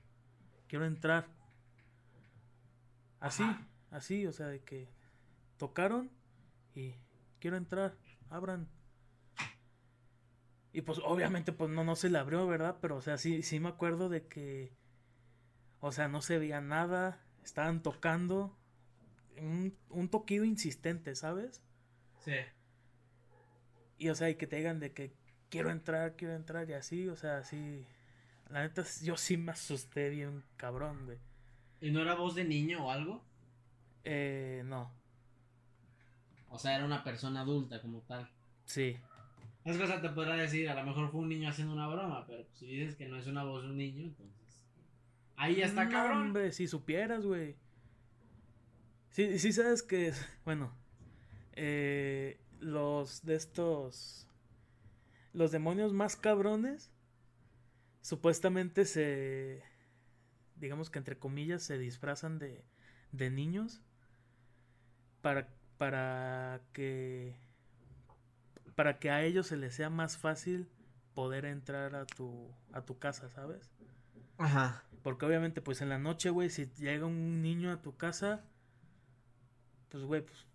Quiero entrar. Así. Así, o sea, de que tocaron y quiero entrar, abran. Y pues obviamente pues no, no se le abrió, ¿verdad? Pero o sea, sí, sí me acuerdo de que, o sea, no se veía nada, estaban tocando, un, un toquido insistente, ¿sabes? Sí. Y o sea, y que te digan de que quiero entrar, quiero entrar y así, o sea, sí. La neta, yo sí me asusté bien cabrón, güey. ¿Y no era voz de niño o algo? Eh, no. O sea, era una persona adulta como tal. Sí. Es cosa te podrá decir, a lo mejor fue un niño haciendo una broma, pero si dices que no es una voz de un niño, entonces. Ahí ya está cabrón. Hombre, si supieras, güey. Sí, sí sabes que, bueno, eh, los de estos, los demonios más cabrones, supuestamente se, digamos que entre comillas, se disfrazan de, de niños para, para que para que a ellos se les sea más fácil poder entrar a tu, a tu casa, ¿sabes? Ajá. Porque obviamente, pues en la noche, güey, si llega un niño a tu casa, pues, güey, pues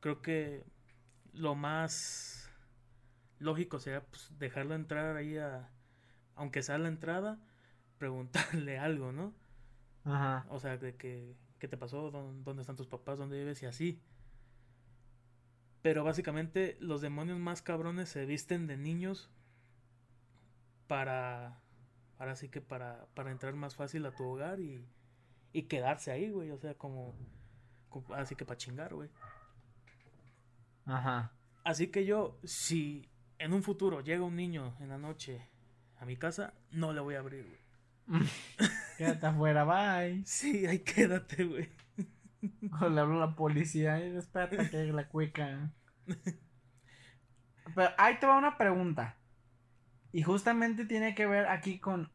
creo que lo más lógico sería pues, dejarlo entrar ahí a, aunque sea la entrada, preguntarle algo, ¿no? Ajá. O sea, de que, ¿qué te pasó? ¿Dónde están tus papás? ¿Dónde vives? Y así. Pero básicamente los demonios más cabrones se visten de niños para. Ahora sí que para, para entrar más fácil a tu hogar y, y quedarse ahí, güey. O sea, como. así que para chingar, güey. Ajá. Así que yo, si en un futuro llega un niño en la noche a mi casa, no le voy a abrir, güey. quédate afuera, bye. Sí, ahí quédate, güey. O le hablo a la policía y espérate que la cueca. Pero ahí te va una pregunta. Y justamente tiene que ver aquí con,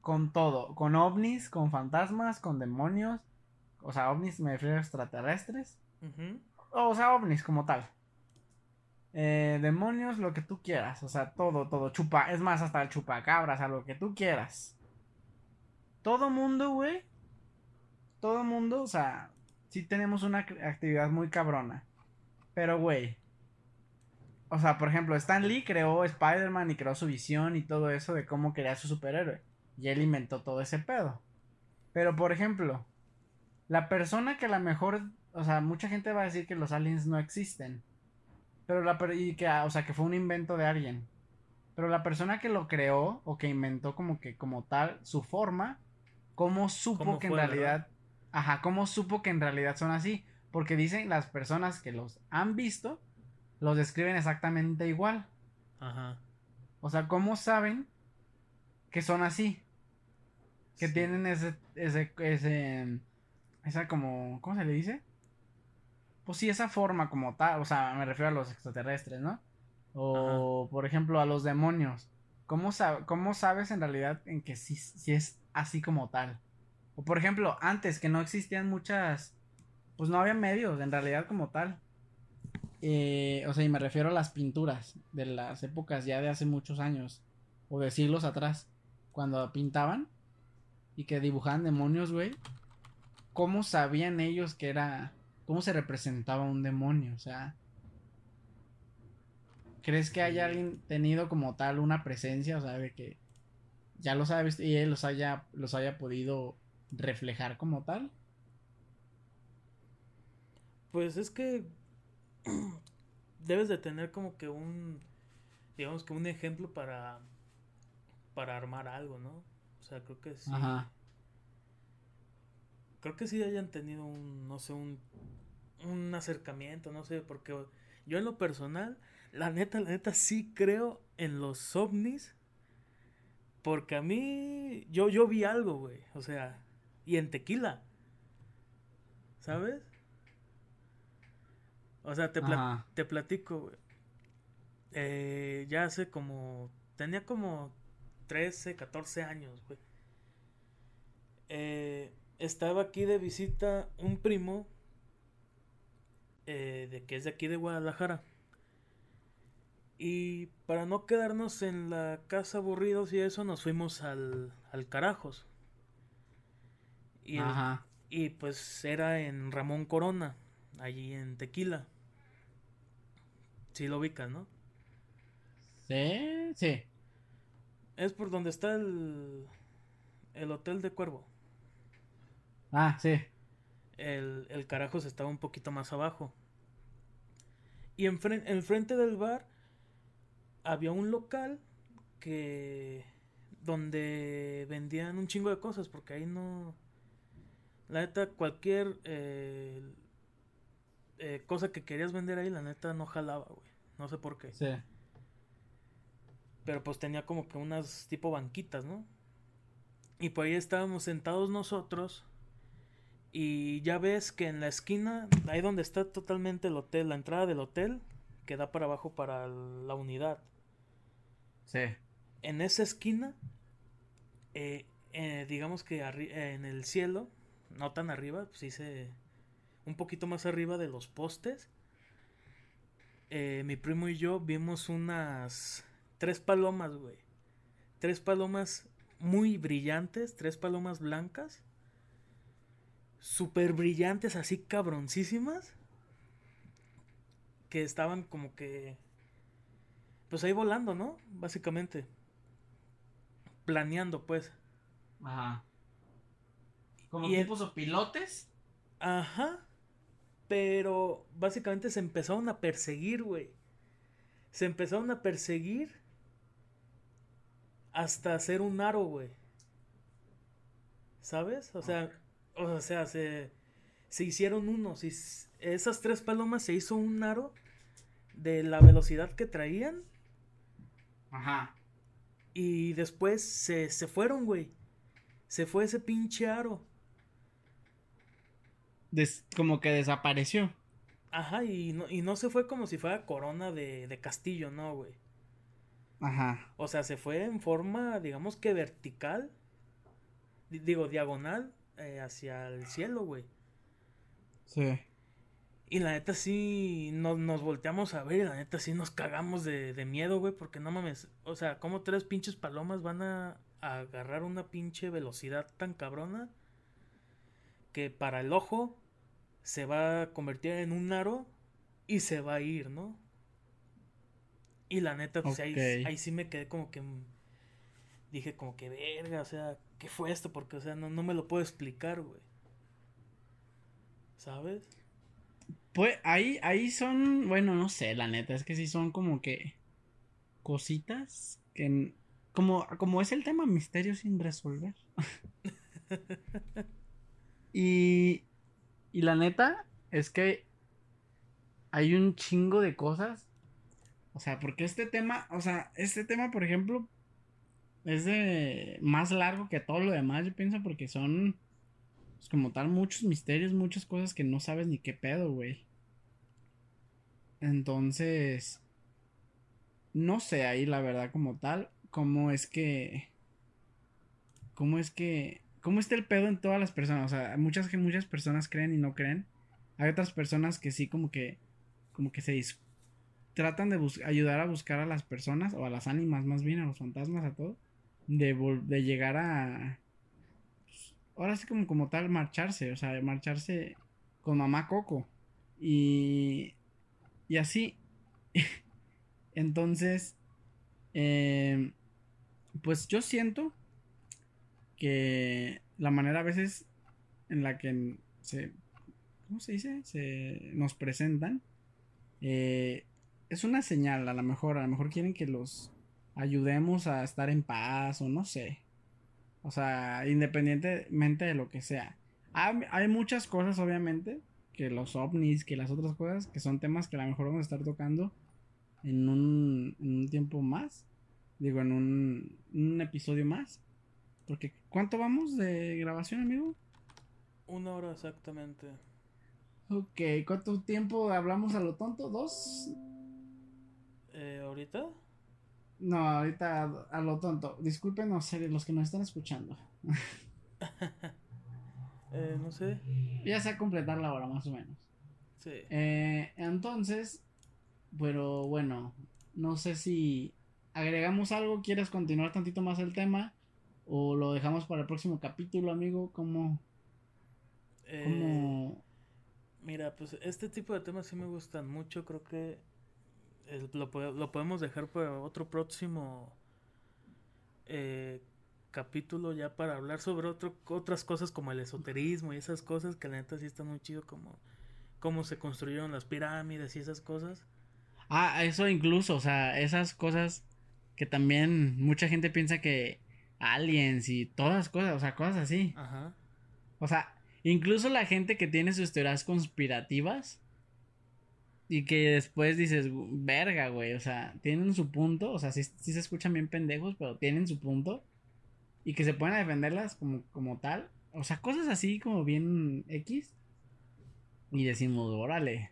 con todo. Con ovnis, con fantasmas, con demonios. O sea, ovnis me refiero a extraterrestres. O sea, ovnis como tal. Eh, demonios, lo que tú quieras. O sea, todo, todo. Chupa. Es más, hasta el chupacabras, a lo que tú quieras. Todo mundo, güey. Todo mundo, o sea, sí tenemos una actividad muy cabrona. Pero, güey. O sea, por ejemplo, Stan Lee creó Spider-Man y creó su visión y todo eso de cómo quería su superhéroe. Y él inventó todo ese pedo. Pero, por ejemplo, la persona que a lo mejor. O sea, mucha gente va a decir que los aliens no existen. Pero la. Y que, o sea, que fue un invento de alguien. Pero la persona que lo creó o que inventó como que como tal su forma, ¿cómo supo que en realidad... Ajá, ¿cómo supo que en realidad son así? Porque dicen las personas que los han visto, los describen exactamente igual. Ajá. O sea, ¿cómo saben que son así? Que tienen ese, ese, ese, esa como, ¿cómo se le dice? Pues sí, esa forma como tal, o sea, me refiero a los extraterrestres, ¿no? O, por ejemplo, a los demonios. ¿Cómo, ¿Cómo, sabes en realidad en que sí, sí, es así como tal? O, por ejemplo, antes que no existían muchas, pues no había medios en realidad como tal. Eh, o sea, y me refiero a las pinturas de las épocas ya de hace muchos años, o de siglos atrás, cuando pintaban y que dibujaban demonios, güey. ¿Cómo sabían ellos que era, cómo se representaba un demonio? O sea, ¿crees que haya alguien tenido como tal una presencia, o sea, de que ya los haya visto y él los haya, los haya podido reflejar como tal? Pues es que debes de tener como que un, digamos que un ejemplo para, para armar algo, ¿no? O sea, creo que sí. Ajá. Creo que sí hayan tenido un, no sé, un, un acercamiento, no sé, porque yo en lo personal, la neta, la neta sí creo en los ovnis. Porque a mí, yo, yo vi algo, güey. O sea, y en tequila. ¿Sabes? O sea, te, te platico, güey. Eh, ya hace como. Tenía como 13, 14 años, güey. Eh, estaba aquí de visita un primo. Eh, de que es de aquí de Guadalajara. Y para no quedarnos en la casa aburridos y eso, nos fuimos al, al Carajos. Y, Ajá. y pues era en Ramón Corona, allí en Tequila. Sí lo ubicas, ¿no? Sí, sí. Es por donde está el, el Hotel de Cuervo. Ah, sí. El, el Carajos estaba un poquito más abajo. Y enfrente, enfrente del bar había un local que donde vendían un chingo de cosas porque ahí no la neta cualquier eh, eh, cosa que querías vender ahí la neta no jalaba güey no sé por qué. Sí. Pero pues tenía como que unas tipo banquitas, ¿no? Y por ahí estábamos sentados nosotros. Y ya ves que en la esquina, ahí donde está totalmente el hotel, la entrada del hotel, que da para abajo para la unidad. Sí. En esa esquina, eh, eh, digamos que en el cielo, no tan arriba, pues hice un poquito más arriba de los postes. Eh, mi primo y yo vimos unas tres palomas, güey. Tres palomas muy brillantes, tres palomas blancas. Súper brillantes, así cabroncísimas. Que estaban como que... Pues ahí volando, ¿no? Básicamente. Planeando, pues. Ajá. ¿Como tipos o pilotes? Ajá. Pero básicamente se empezaron a perseguir, güey. Se empezaron a perseguir hasta hacer un aro, güey. ¿Sabes? O sea, o sea, se, se hicieron unos. Y esas tres palomas se hizo un aro de la velocidad que traían. Ajá. Y después se, se fueron, güey. Se fue ese pinche aro. Como que desapareció. Ajá, y no, y no se fue como si fuera corona de, de castillo, no, güey. Ajá. O sea, se fue en forma, digamos que vertical. Digo, diagonal eh, hacia el cielo, güey. Sí. Y la neta sí nos, nos volteamos a ver y la neta sí nos cagamos de, de miedo, güey, porque no mames. O sea, como tres pinches palomas van a, a agarrar una pinche velocidad tan cabrona que para el ojo se va a convertir en un aro y se va a ir, ¿no? Y la neta, pues ahí, ahí, sí me quedé como que. Dije, como que verga, o sea, ¿qué fue esto? Porque, o sea, no, no me lo puedo explicar, güey. ¿Sabes? Pues ahí, ahí son, bueno, no sé, la neta, es que sí son como que cositas que como, como es el tema misterio sin resolver. y, y la neta es que hay un chingo de cosas o sea, porque este tema, o sea, este tema, por ejemplo, es de más largo que todo lo demás, yo pienso, porque son, pues, como tal, muchos misterios, muchas cosas que no sabes ni qué pedo, güey. Entonces, no sé ahí la verdad como tal, cómo es que, cómo es que, cómo está el pedo en todas las personas, o sea, muchas, muchas personas creen y no creen. Hay otras personas que sí como que, como que se tratan de ayudar a buscar a las personas, o a las ánimas más bien, a los fantasmas, a todo, de, de llegar a... Pues, ahora sí como, como tal, marcharse, o sea, marcharse con mamá Coco. Y... Y así. Entonces, em, pues yo siento que la manera a veces en la que se... ¿Cómo se dice? Se nos presentan. Eh, es una señal, a lo mejor, a lo mejor quieren que los ayudemos a estar en paz o no sé. O sea, independientemente de lo que sea. Hay, muchas cosas, obviamente, que los ovnis, que las otras cosas, que son temas que a lo mejor vamos a estar tocando en un, en un tiempo más. Digo, en un, un episodio más. Porque, ¿cuánto vamos de grabación, amigo? Una hora exactamente. Ok, ¿cuánto tiempo hablamos a lo tonto? ¿Dos? Eh, ¿Ahorita? No, ahorita a, lo tonto. Discúlpenos los que nos están escuchando. eh, no sé. Ya sé completar la hora, más o menos. Sí. Eh, entonces, pero bueno, no sé si agregamos algo, quieres continuar tantito más el tema o lo dejamos para el próximo capítulo, amigo, como... Eh, mira, pues este tipo de temas sí me gustan mucho, creo que lo, podemos dejar para otro próximo eh, capítulo ya para hablar sobre otro, otras cosas como el esoterismo y esas cosas que la neta sí están muy chido como cómo se construyeron las pirámides y esas cosas. Ah, eso incluso, o sea, esas cosas que también mucha gente piensa que aliens y todas cosas, o sea, cosas así. Ajá. O sea, incluso la gente que tiene sus teorías conspirativas Y que después dices, verga, güey, o sea, tienen su punto, o sea, sí, sí se escuchan bien pendejos, pero tienen su punto. Y que se pueden defenderlas como, como tal. O sea, cosas así como bien X. Y decimos, órale.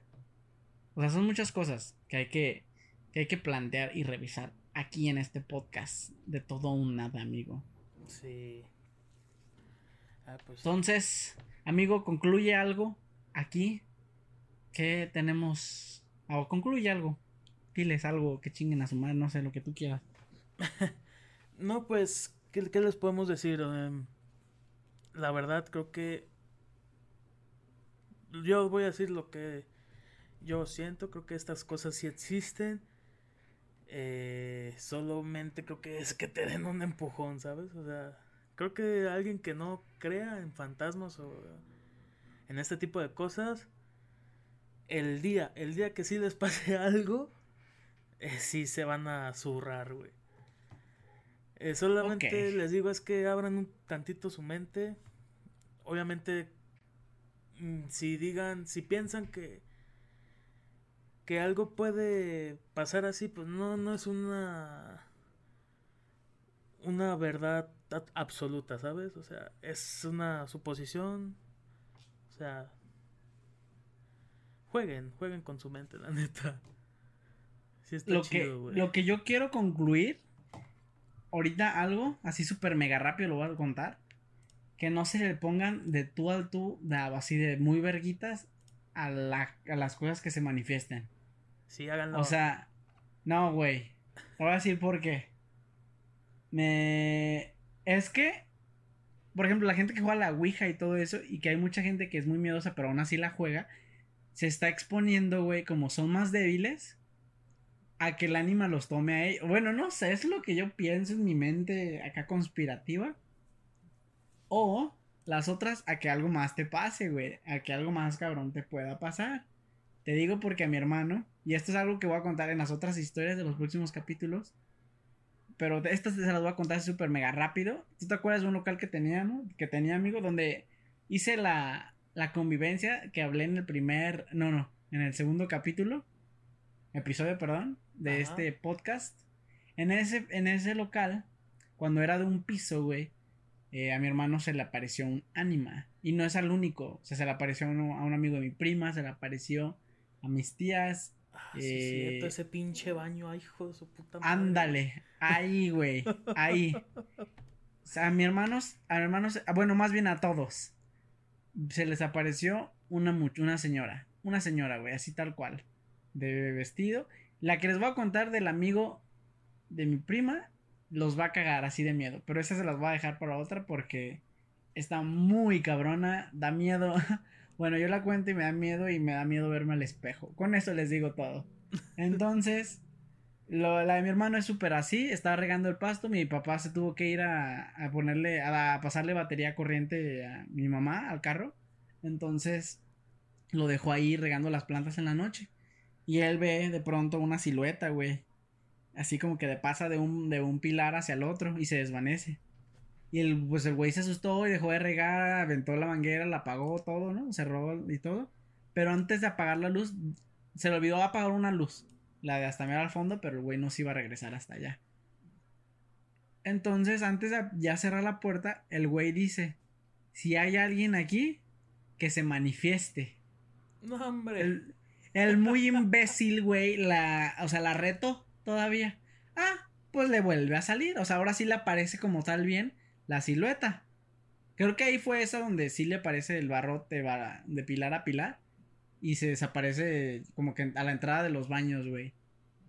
O sea, son muchas cosas que hay que, que hay que plantear y revisar aquí en este podcast de todo un nada, amigo. Sí. Ah, pues. Entonces, amigo, concluye algo aquí. ¿Qué tenemos? O concluye algo. Diles algo que chinguen a su madre, no sé, lo que tú quieras. no, pues, ¿qué, les podemos decir? Em, la verdad, creo que. Yo voy a decir lo que yo siento. Creo que estas cosas sí existen. Eh, solamente creo que es que te den un empujón, ¿sabes? O sea, creo que alguien que no crea en fantasmas o en este tipo de cosas, el día, el día que sí les pase algo, eh, sí se van a zurrar, güey. Eh, solamente les digo es que abran un tantito su mente. Obviamente, mm, si digan, si piensan que que algo puede pasar así, pues no, no es una una verdad absoluta, ¿sabes? O sea, es una suposición. O sea, jueguen, jueguen con su mente, la neta. lo, que, lo que yo quiero concluir, ahorita algo, así súper mega rápido lo voy a contar. Que no se le pongan de tú al tú, de, así de muy verguitas, a, a las cosas que se manifiesten. Sí, háganlo. O sea, no, güey. Voy a decir por qué. Me. Es que. Por ejemplo, la gente que juega la Ouija y todo eso, y que hay mucha gente que es muy miedosa, pero aún así la juega, se está exponiendo, güey, como son más débiles, a que el ánima los tome a ellos. Bueno, no sé, es lo que yo pienso en mi mente acá conspirativa. O las otras, a que algo más te pase, güey. A que algo más cabrón te pueda pasar. Te digo porque a mi hermano, y esto es algo que voy a contar en las otras historias de los próximos capítulos, pero estas se las voy a contar súper mega rápido. ¿Tú te acuerdas de un local que tenía, no? Que tenía, amigo, donde hice la, la convivencia que hablé en el primer, no, no, en el segundo capítulo, episodio, perdón, de este podcast. En ese, en ese local, cuando era de un piso, güey, eh, a mi hermano se le apareció un ánima. Y no es al único. O sea, se le apareció a, a un amigo de mi prima, se le apareció a mis tías. Ah, sí, eh, ese pinche baño, ay, hijo de su puta madre. Ándale, ahí, güey, ahí. O sea, a mis hermanos, a mis hermanos, bueno, más bien a todos. Se les apareció una, una señora, una señora, güey, así tal cual, de vestido. La que les voy a contar del amigo de mi prima, los va a cagar así de miedo. Pero esa se las voy a dejar para otra porque está muy cabrona, da miedo. Bueno, yo la cuento y me da miedo y me da miedo verme al espejo. Con eso les digo todo. Entonces, lo, la de mi hermano es súper así. Estaba regando el pasto. Mi papá se tuvo que ir a, a ponerle, a, pasarle batería corriente a mi mamá al carro. Entonces, lo dejó ahí regando las plantas en la noche. Y él ve de pronto una silueta, güey. Así como que de pasa de un, de un pilar hacia el otro y se desvanece. Y el, pues el güey se asustó y dejó de regar, aventó la manguera, la apagó todo, ¿no? Cerró y todo. Pero antes de apagar la luz, se le olvidó apagar una luz. La de hasta mirar al fondo, pero el güey no se iba a regresar hasta allá. Entonces, antes de ya cerrar la puerta, el güey dice: Si hay alguien aquí, que se manifieste. No, hombre. El, el muy imbécil, güey, la. O sea, la reto todavía. Ah, pues le vuelve a salir. O sea, ahora sí le aparece como tal bien la silueta. Creo que ahí fue esa donde sí le aparece el barrote de pilar a pilar. Y se desaparece como que a la entrada de los baños, güey.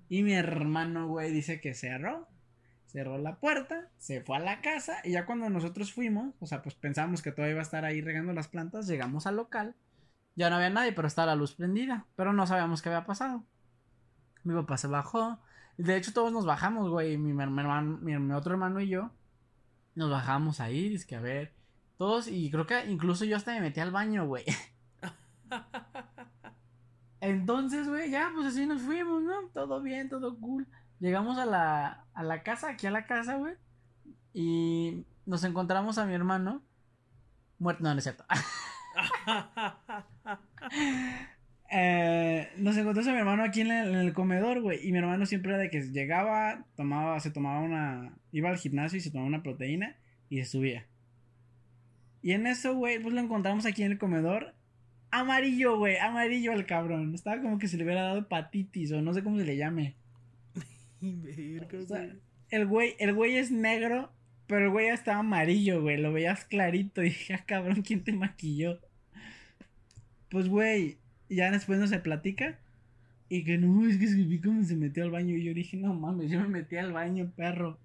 Y mi hermano, güey, dice que cerró. Cerró la puerta, se fue a la casa. Y ya cuando nosotros fuimos, o sea, pues pensábamos que todavía iba a estar ahí regando las plantas. Llegamos al local. Ya no había nadie, pero estaba la luz prendida. Pero no sabíamos qué había pasado. Mi papá se bajó. De hecho, todos nos bajamos, güey. Mi, hermano, mi otro hermano y yo. Nos bajamos ahí, es que a ver. Todos, y creo que incluso yo hasta me metí al baño, güey. Entonces, güey, ya, pues así nos fuimos, ¿no? Todo bien, todo cool. Llegamos a la, a la casa, aquí a la casa, güey. Y nos encontramos a mi hermano. Muerto, no, no es cierto. eh, nos encontramos a mi hermano aquí en el, comedor, güey. Y mi hermano siempre era de que llegaba, tomaba, se tomaba una. iba al gimnasio y se tomaba una proteína y se subía. Y en eso, güey, pues lo encontramos aquí en el comedor. Amarillo, güey, amarillo el cabrón. Estaba como que se le hubiera dado hepatitis o no sé cómo se le llame. el güey, el güey es negro, pero el güey estaba amarillo, güey. Lo veías clarito. Y dije, ah, cabrón, ¿quién te maquilló? Pues, güey, ya después no se platica. Y que no, es que vi cómo se metió al baño. Y yo dije, no mames, yo me metí al baño, perro.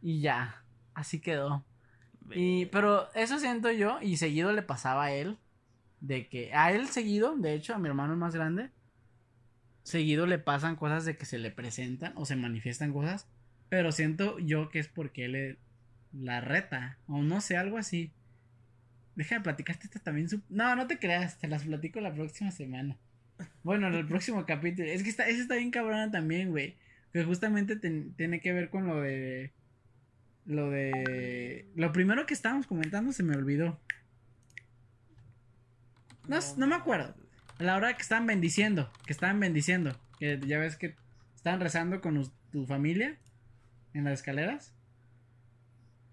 Y ya, así quedó. Y, pero eso siento yo, y seguido le pasaba a él. De que a él seguido, de hecho, a mi hermano más grande, seguido le pasan cosas de que se le presentan o se manifiestan cosas. Pero siento yo que es porque él la reta. O no sé, algo así. Deja de platicarte esta también. No, no te creas, te las platico la próxima semana. Bueno, en el próximo capítulo. Es que esa está bien cabrona también, güey. Que justamente tiene que ver con lo de. Lo de. Lo primero que estábamos comentando se me olvidó. No, no me acuerdo. A la hora que estaban bendiciendo. Que estaban bendiciendo. Que ya ves que estaban rezando con tu familia. En las escaleras.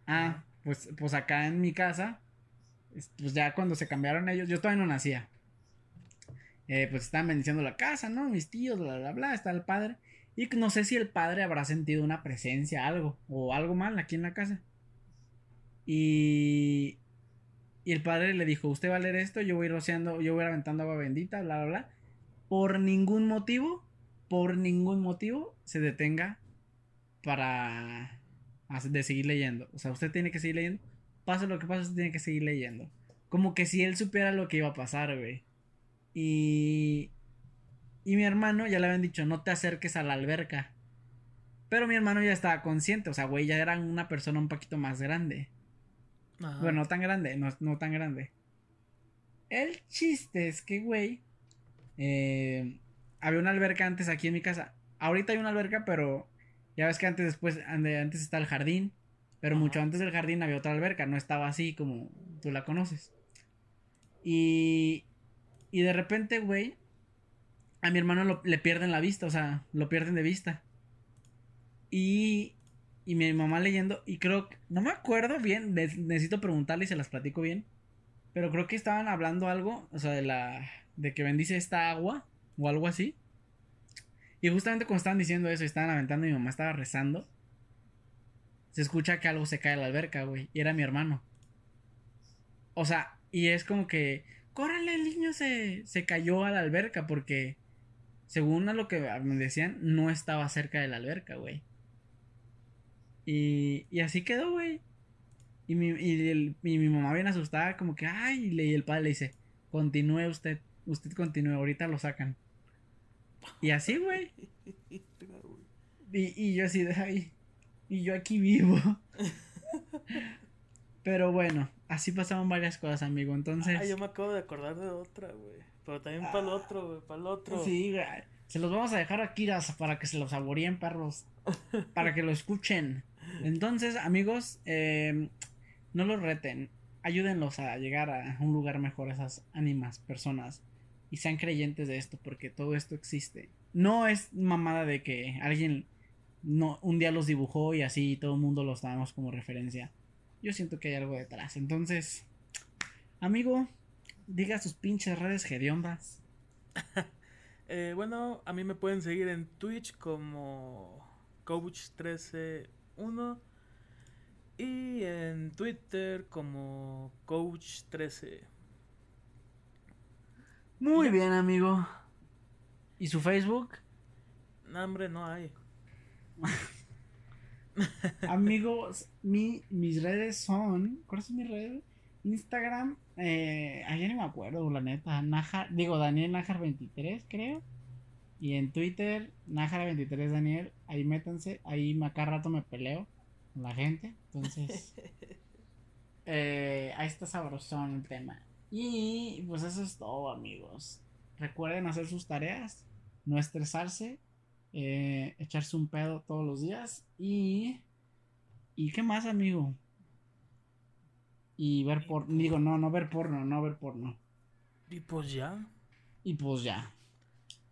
Ah, pues, pues acá en mi casa pues ya cuando se cambiaron ellos, yo todavía no nacía. Eh, pues estaban bendiciendo la casa, ¿no? Mis tíos, bla, bla, bla, está el padre. Y no sé si el padre habrá sentido una presencia, algo, o algo mal aquí en la casa. Y, y el padre le dijo, usted va a leer esto, yo voy rociando, yo voy aventando agua bendita, bla, bla, bla. Por ningún motivo, por ningún motivo, se detenga para de seguir leyendo. O sea, usted tiene que seguir leyendo pasa lo que pasa, usted tiene que seguir leyendo. Como que si él supiera lo que iba a pasar, güey. Y. Y mi hermano ya le habían dicho, no te acerques a la alberca. Pero mi hermano ya estaba consciente, o sea, güey, ya era una persona un poquito más grande. Bueno, no tan grande, no, no, tan grande. El chiste es que, güey, eh, había una alberca antes aquí en mi casa. Ahorita hay una alberca, pero ya ves que antes después, antes está el jardín. Pero mucho antes del jardín había otra alberca, no estaba así como tú la conoces. Y, y de repente, güey, a mi hermano le pierden la vista, o sea, lo pierden de vista. Y, y mi mamá leyendo, y creo no me acuerdo bien, necesito preguntarle y se las platico bien. Pero creo que estaban hablando algo, o sea, de la, de que bendice esta agua, o algo así. Y justamente cuando estaban diciendo eso y estaban aventando, mi mamá estaba rezando se escucha que algo se cae a la alberca, güey. Y era mi hermano. O sea, y es como que, córrale, el niño se, se cayó a la alberca porque, según a lo que me decían, no estaba cerca de la alberca, güey. Y, y así quedó, güey. Y mi, y, mi mamá bien asustada, como que, ay, y el padre le dice, continúe usted, usted continúe, ahorita lo sacan. Y así, güey. Y, y yo así de, ay, y yo aquí vivo. Pero bueno, así pasaban varias cosas, amigo. Entonces. Ah, yo me acabo de acordar de otra, güey. Pero también para el otro, güey. Para el otro. Sí, güey. Se los vamos a dejar aquí para que se los saboreen, perros. para que lo escuchen. Entonces, amigos, eh, no los reten. Ayúdenlos a llegar a un lugar mejor, esas ánimas, personas. Y sean creyentes de esto, porque todo esto existe. No es mamada de que alguien no, un día los dibujó y así todo el mundo los damos como referencia. Yo siento que hay algo detrás. Entonces, amigo, diga sus pinches redes hediondas. eh, bueno, a mí me pueden seguir en Twitch como Coach131 y en Twitter como Coach13. Muy bien, amigo. ¿Y su Facebook? No, hombre, no hay. Amigos, mi, mis redes son. ¿Cuáles son mis redes? Instagram, eh, ayer no me acuerdo, la neta. Najar, digo, Daniel Najar 23, creo. Y en Twitter, Najar 23 Daniel. Ahí métanse. Ahí acá rato me peleo con la gente. Entonces, eh, ahí está sabrosón el tema. Y pues eso es todo, amigos. Recuerden hacer sus tareas, no estresarse eh, echarse un pedo todos los días y... ¿Y qué más, amigo? Y ver por... Digo, no, no ver porno, no ver porno. Y pues ya. Y pues ya.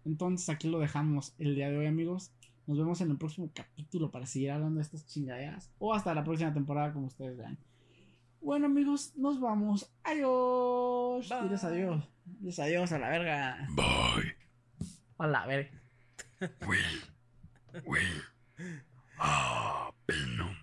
Entonces aquí lo dejamos el día de hoy, amigos. Nos vemos en el próximo capítulo para seguir hablando de estas chingaderas. O hasta la próxima temporada, como ustedes vean. Bueno, amigos, nos vamos. Adiós. Diles adiós. Diles adiós a la verga. Bye. A la verga. we, we are Benum.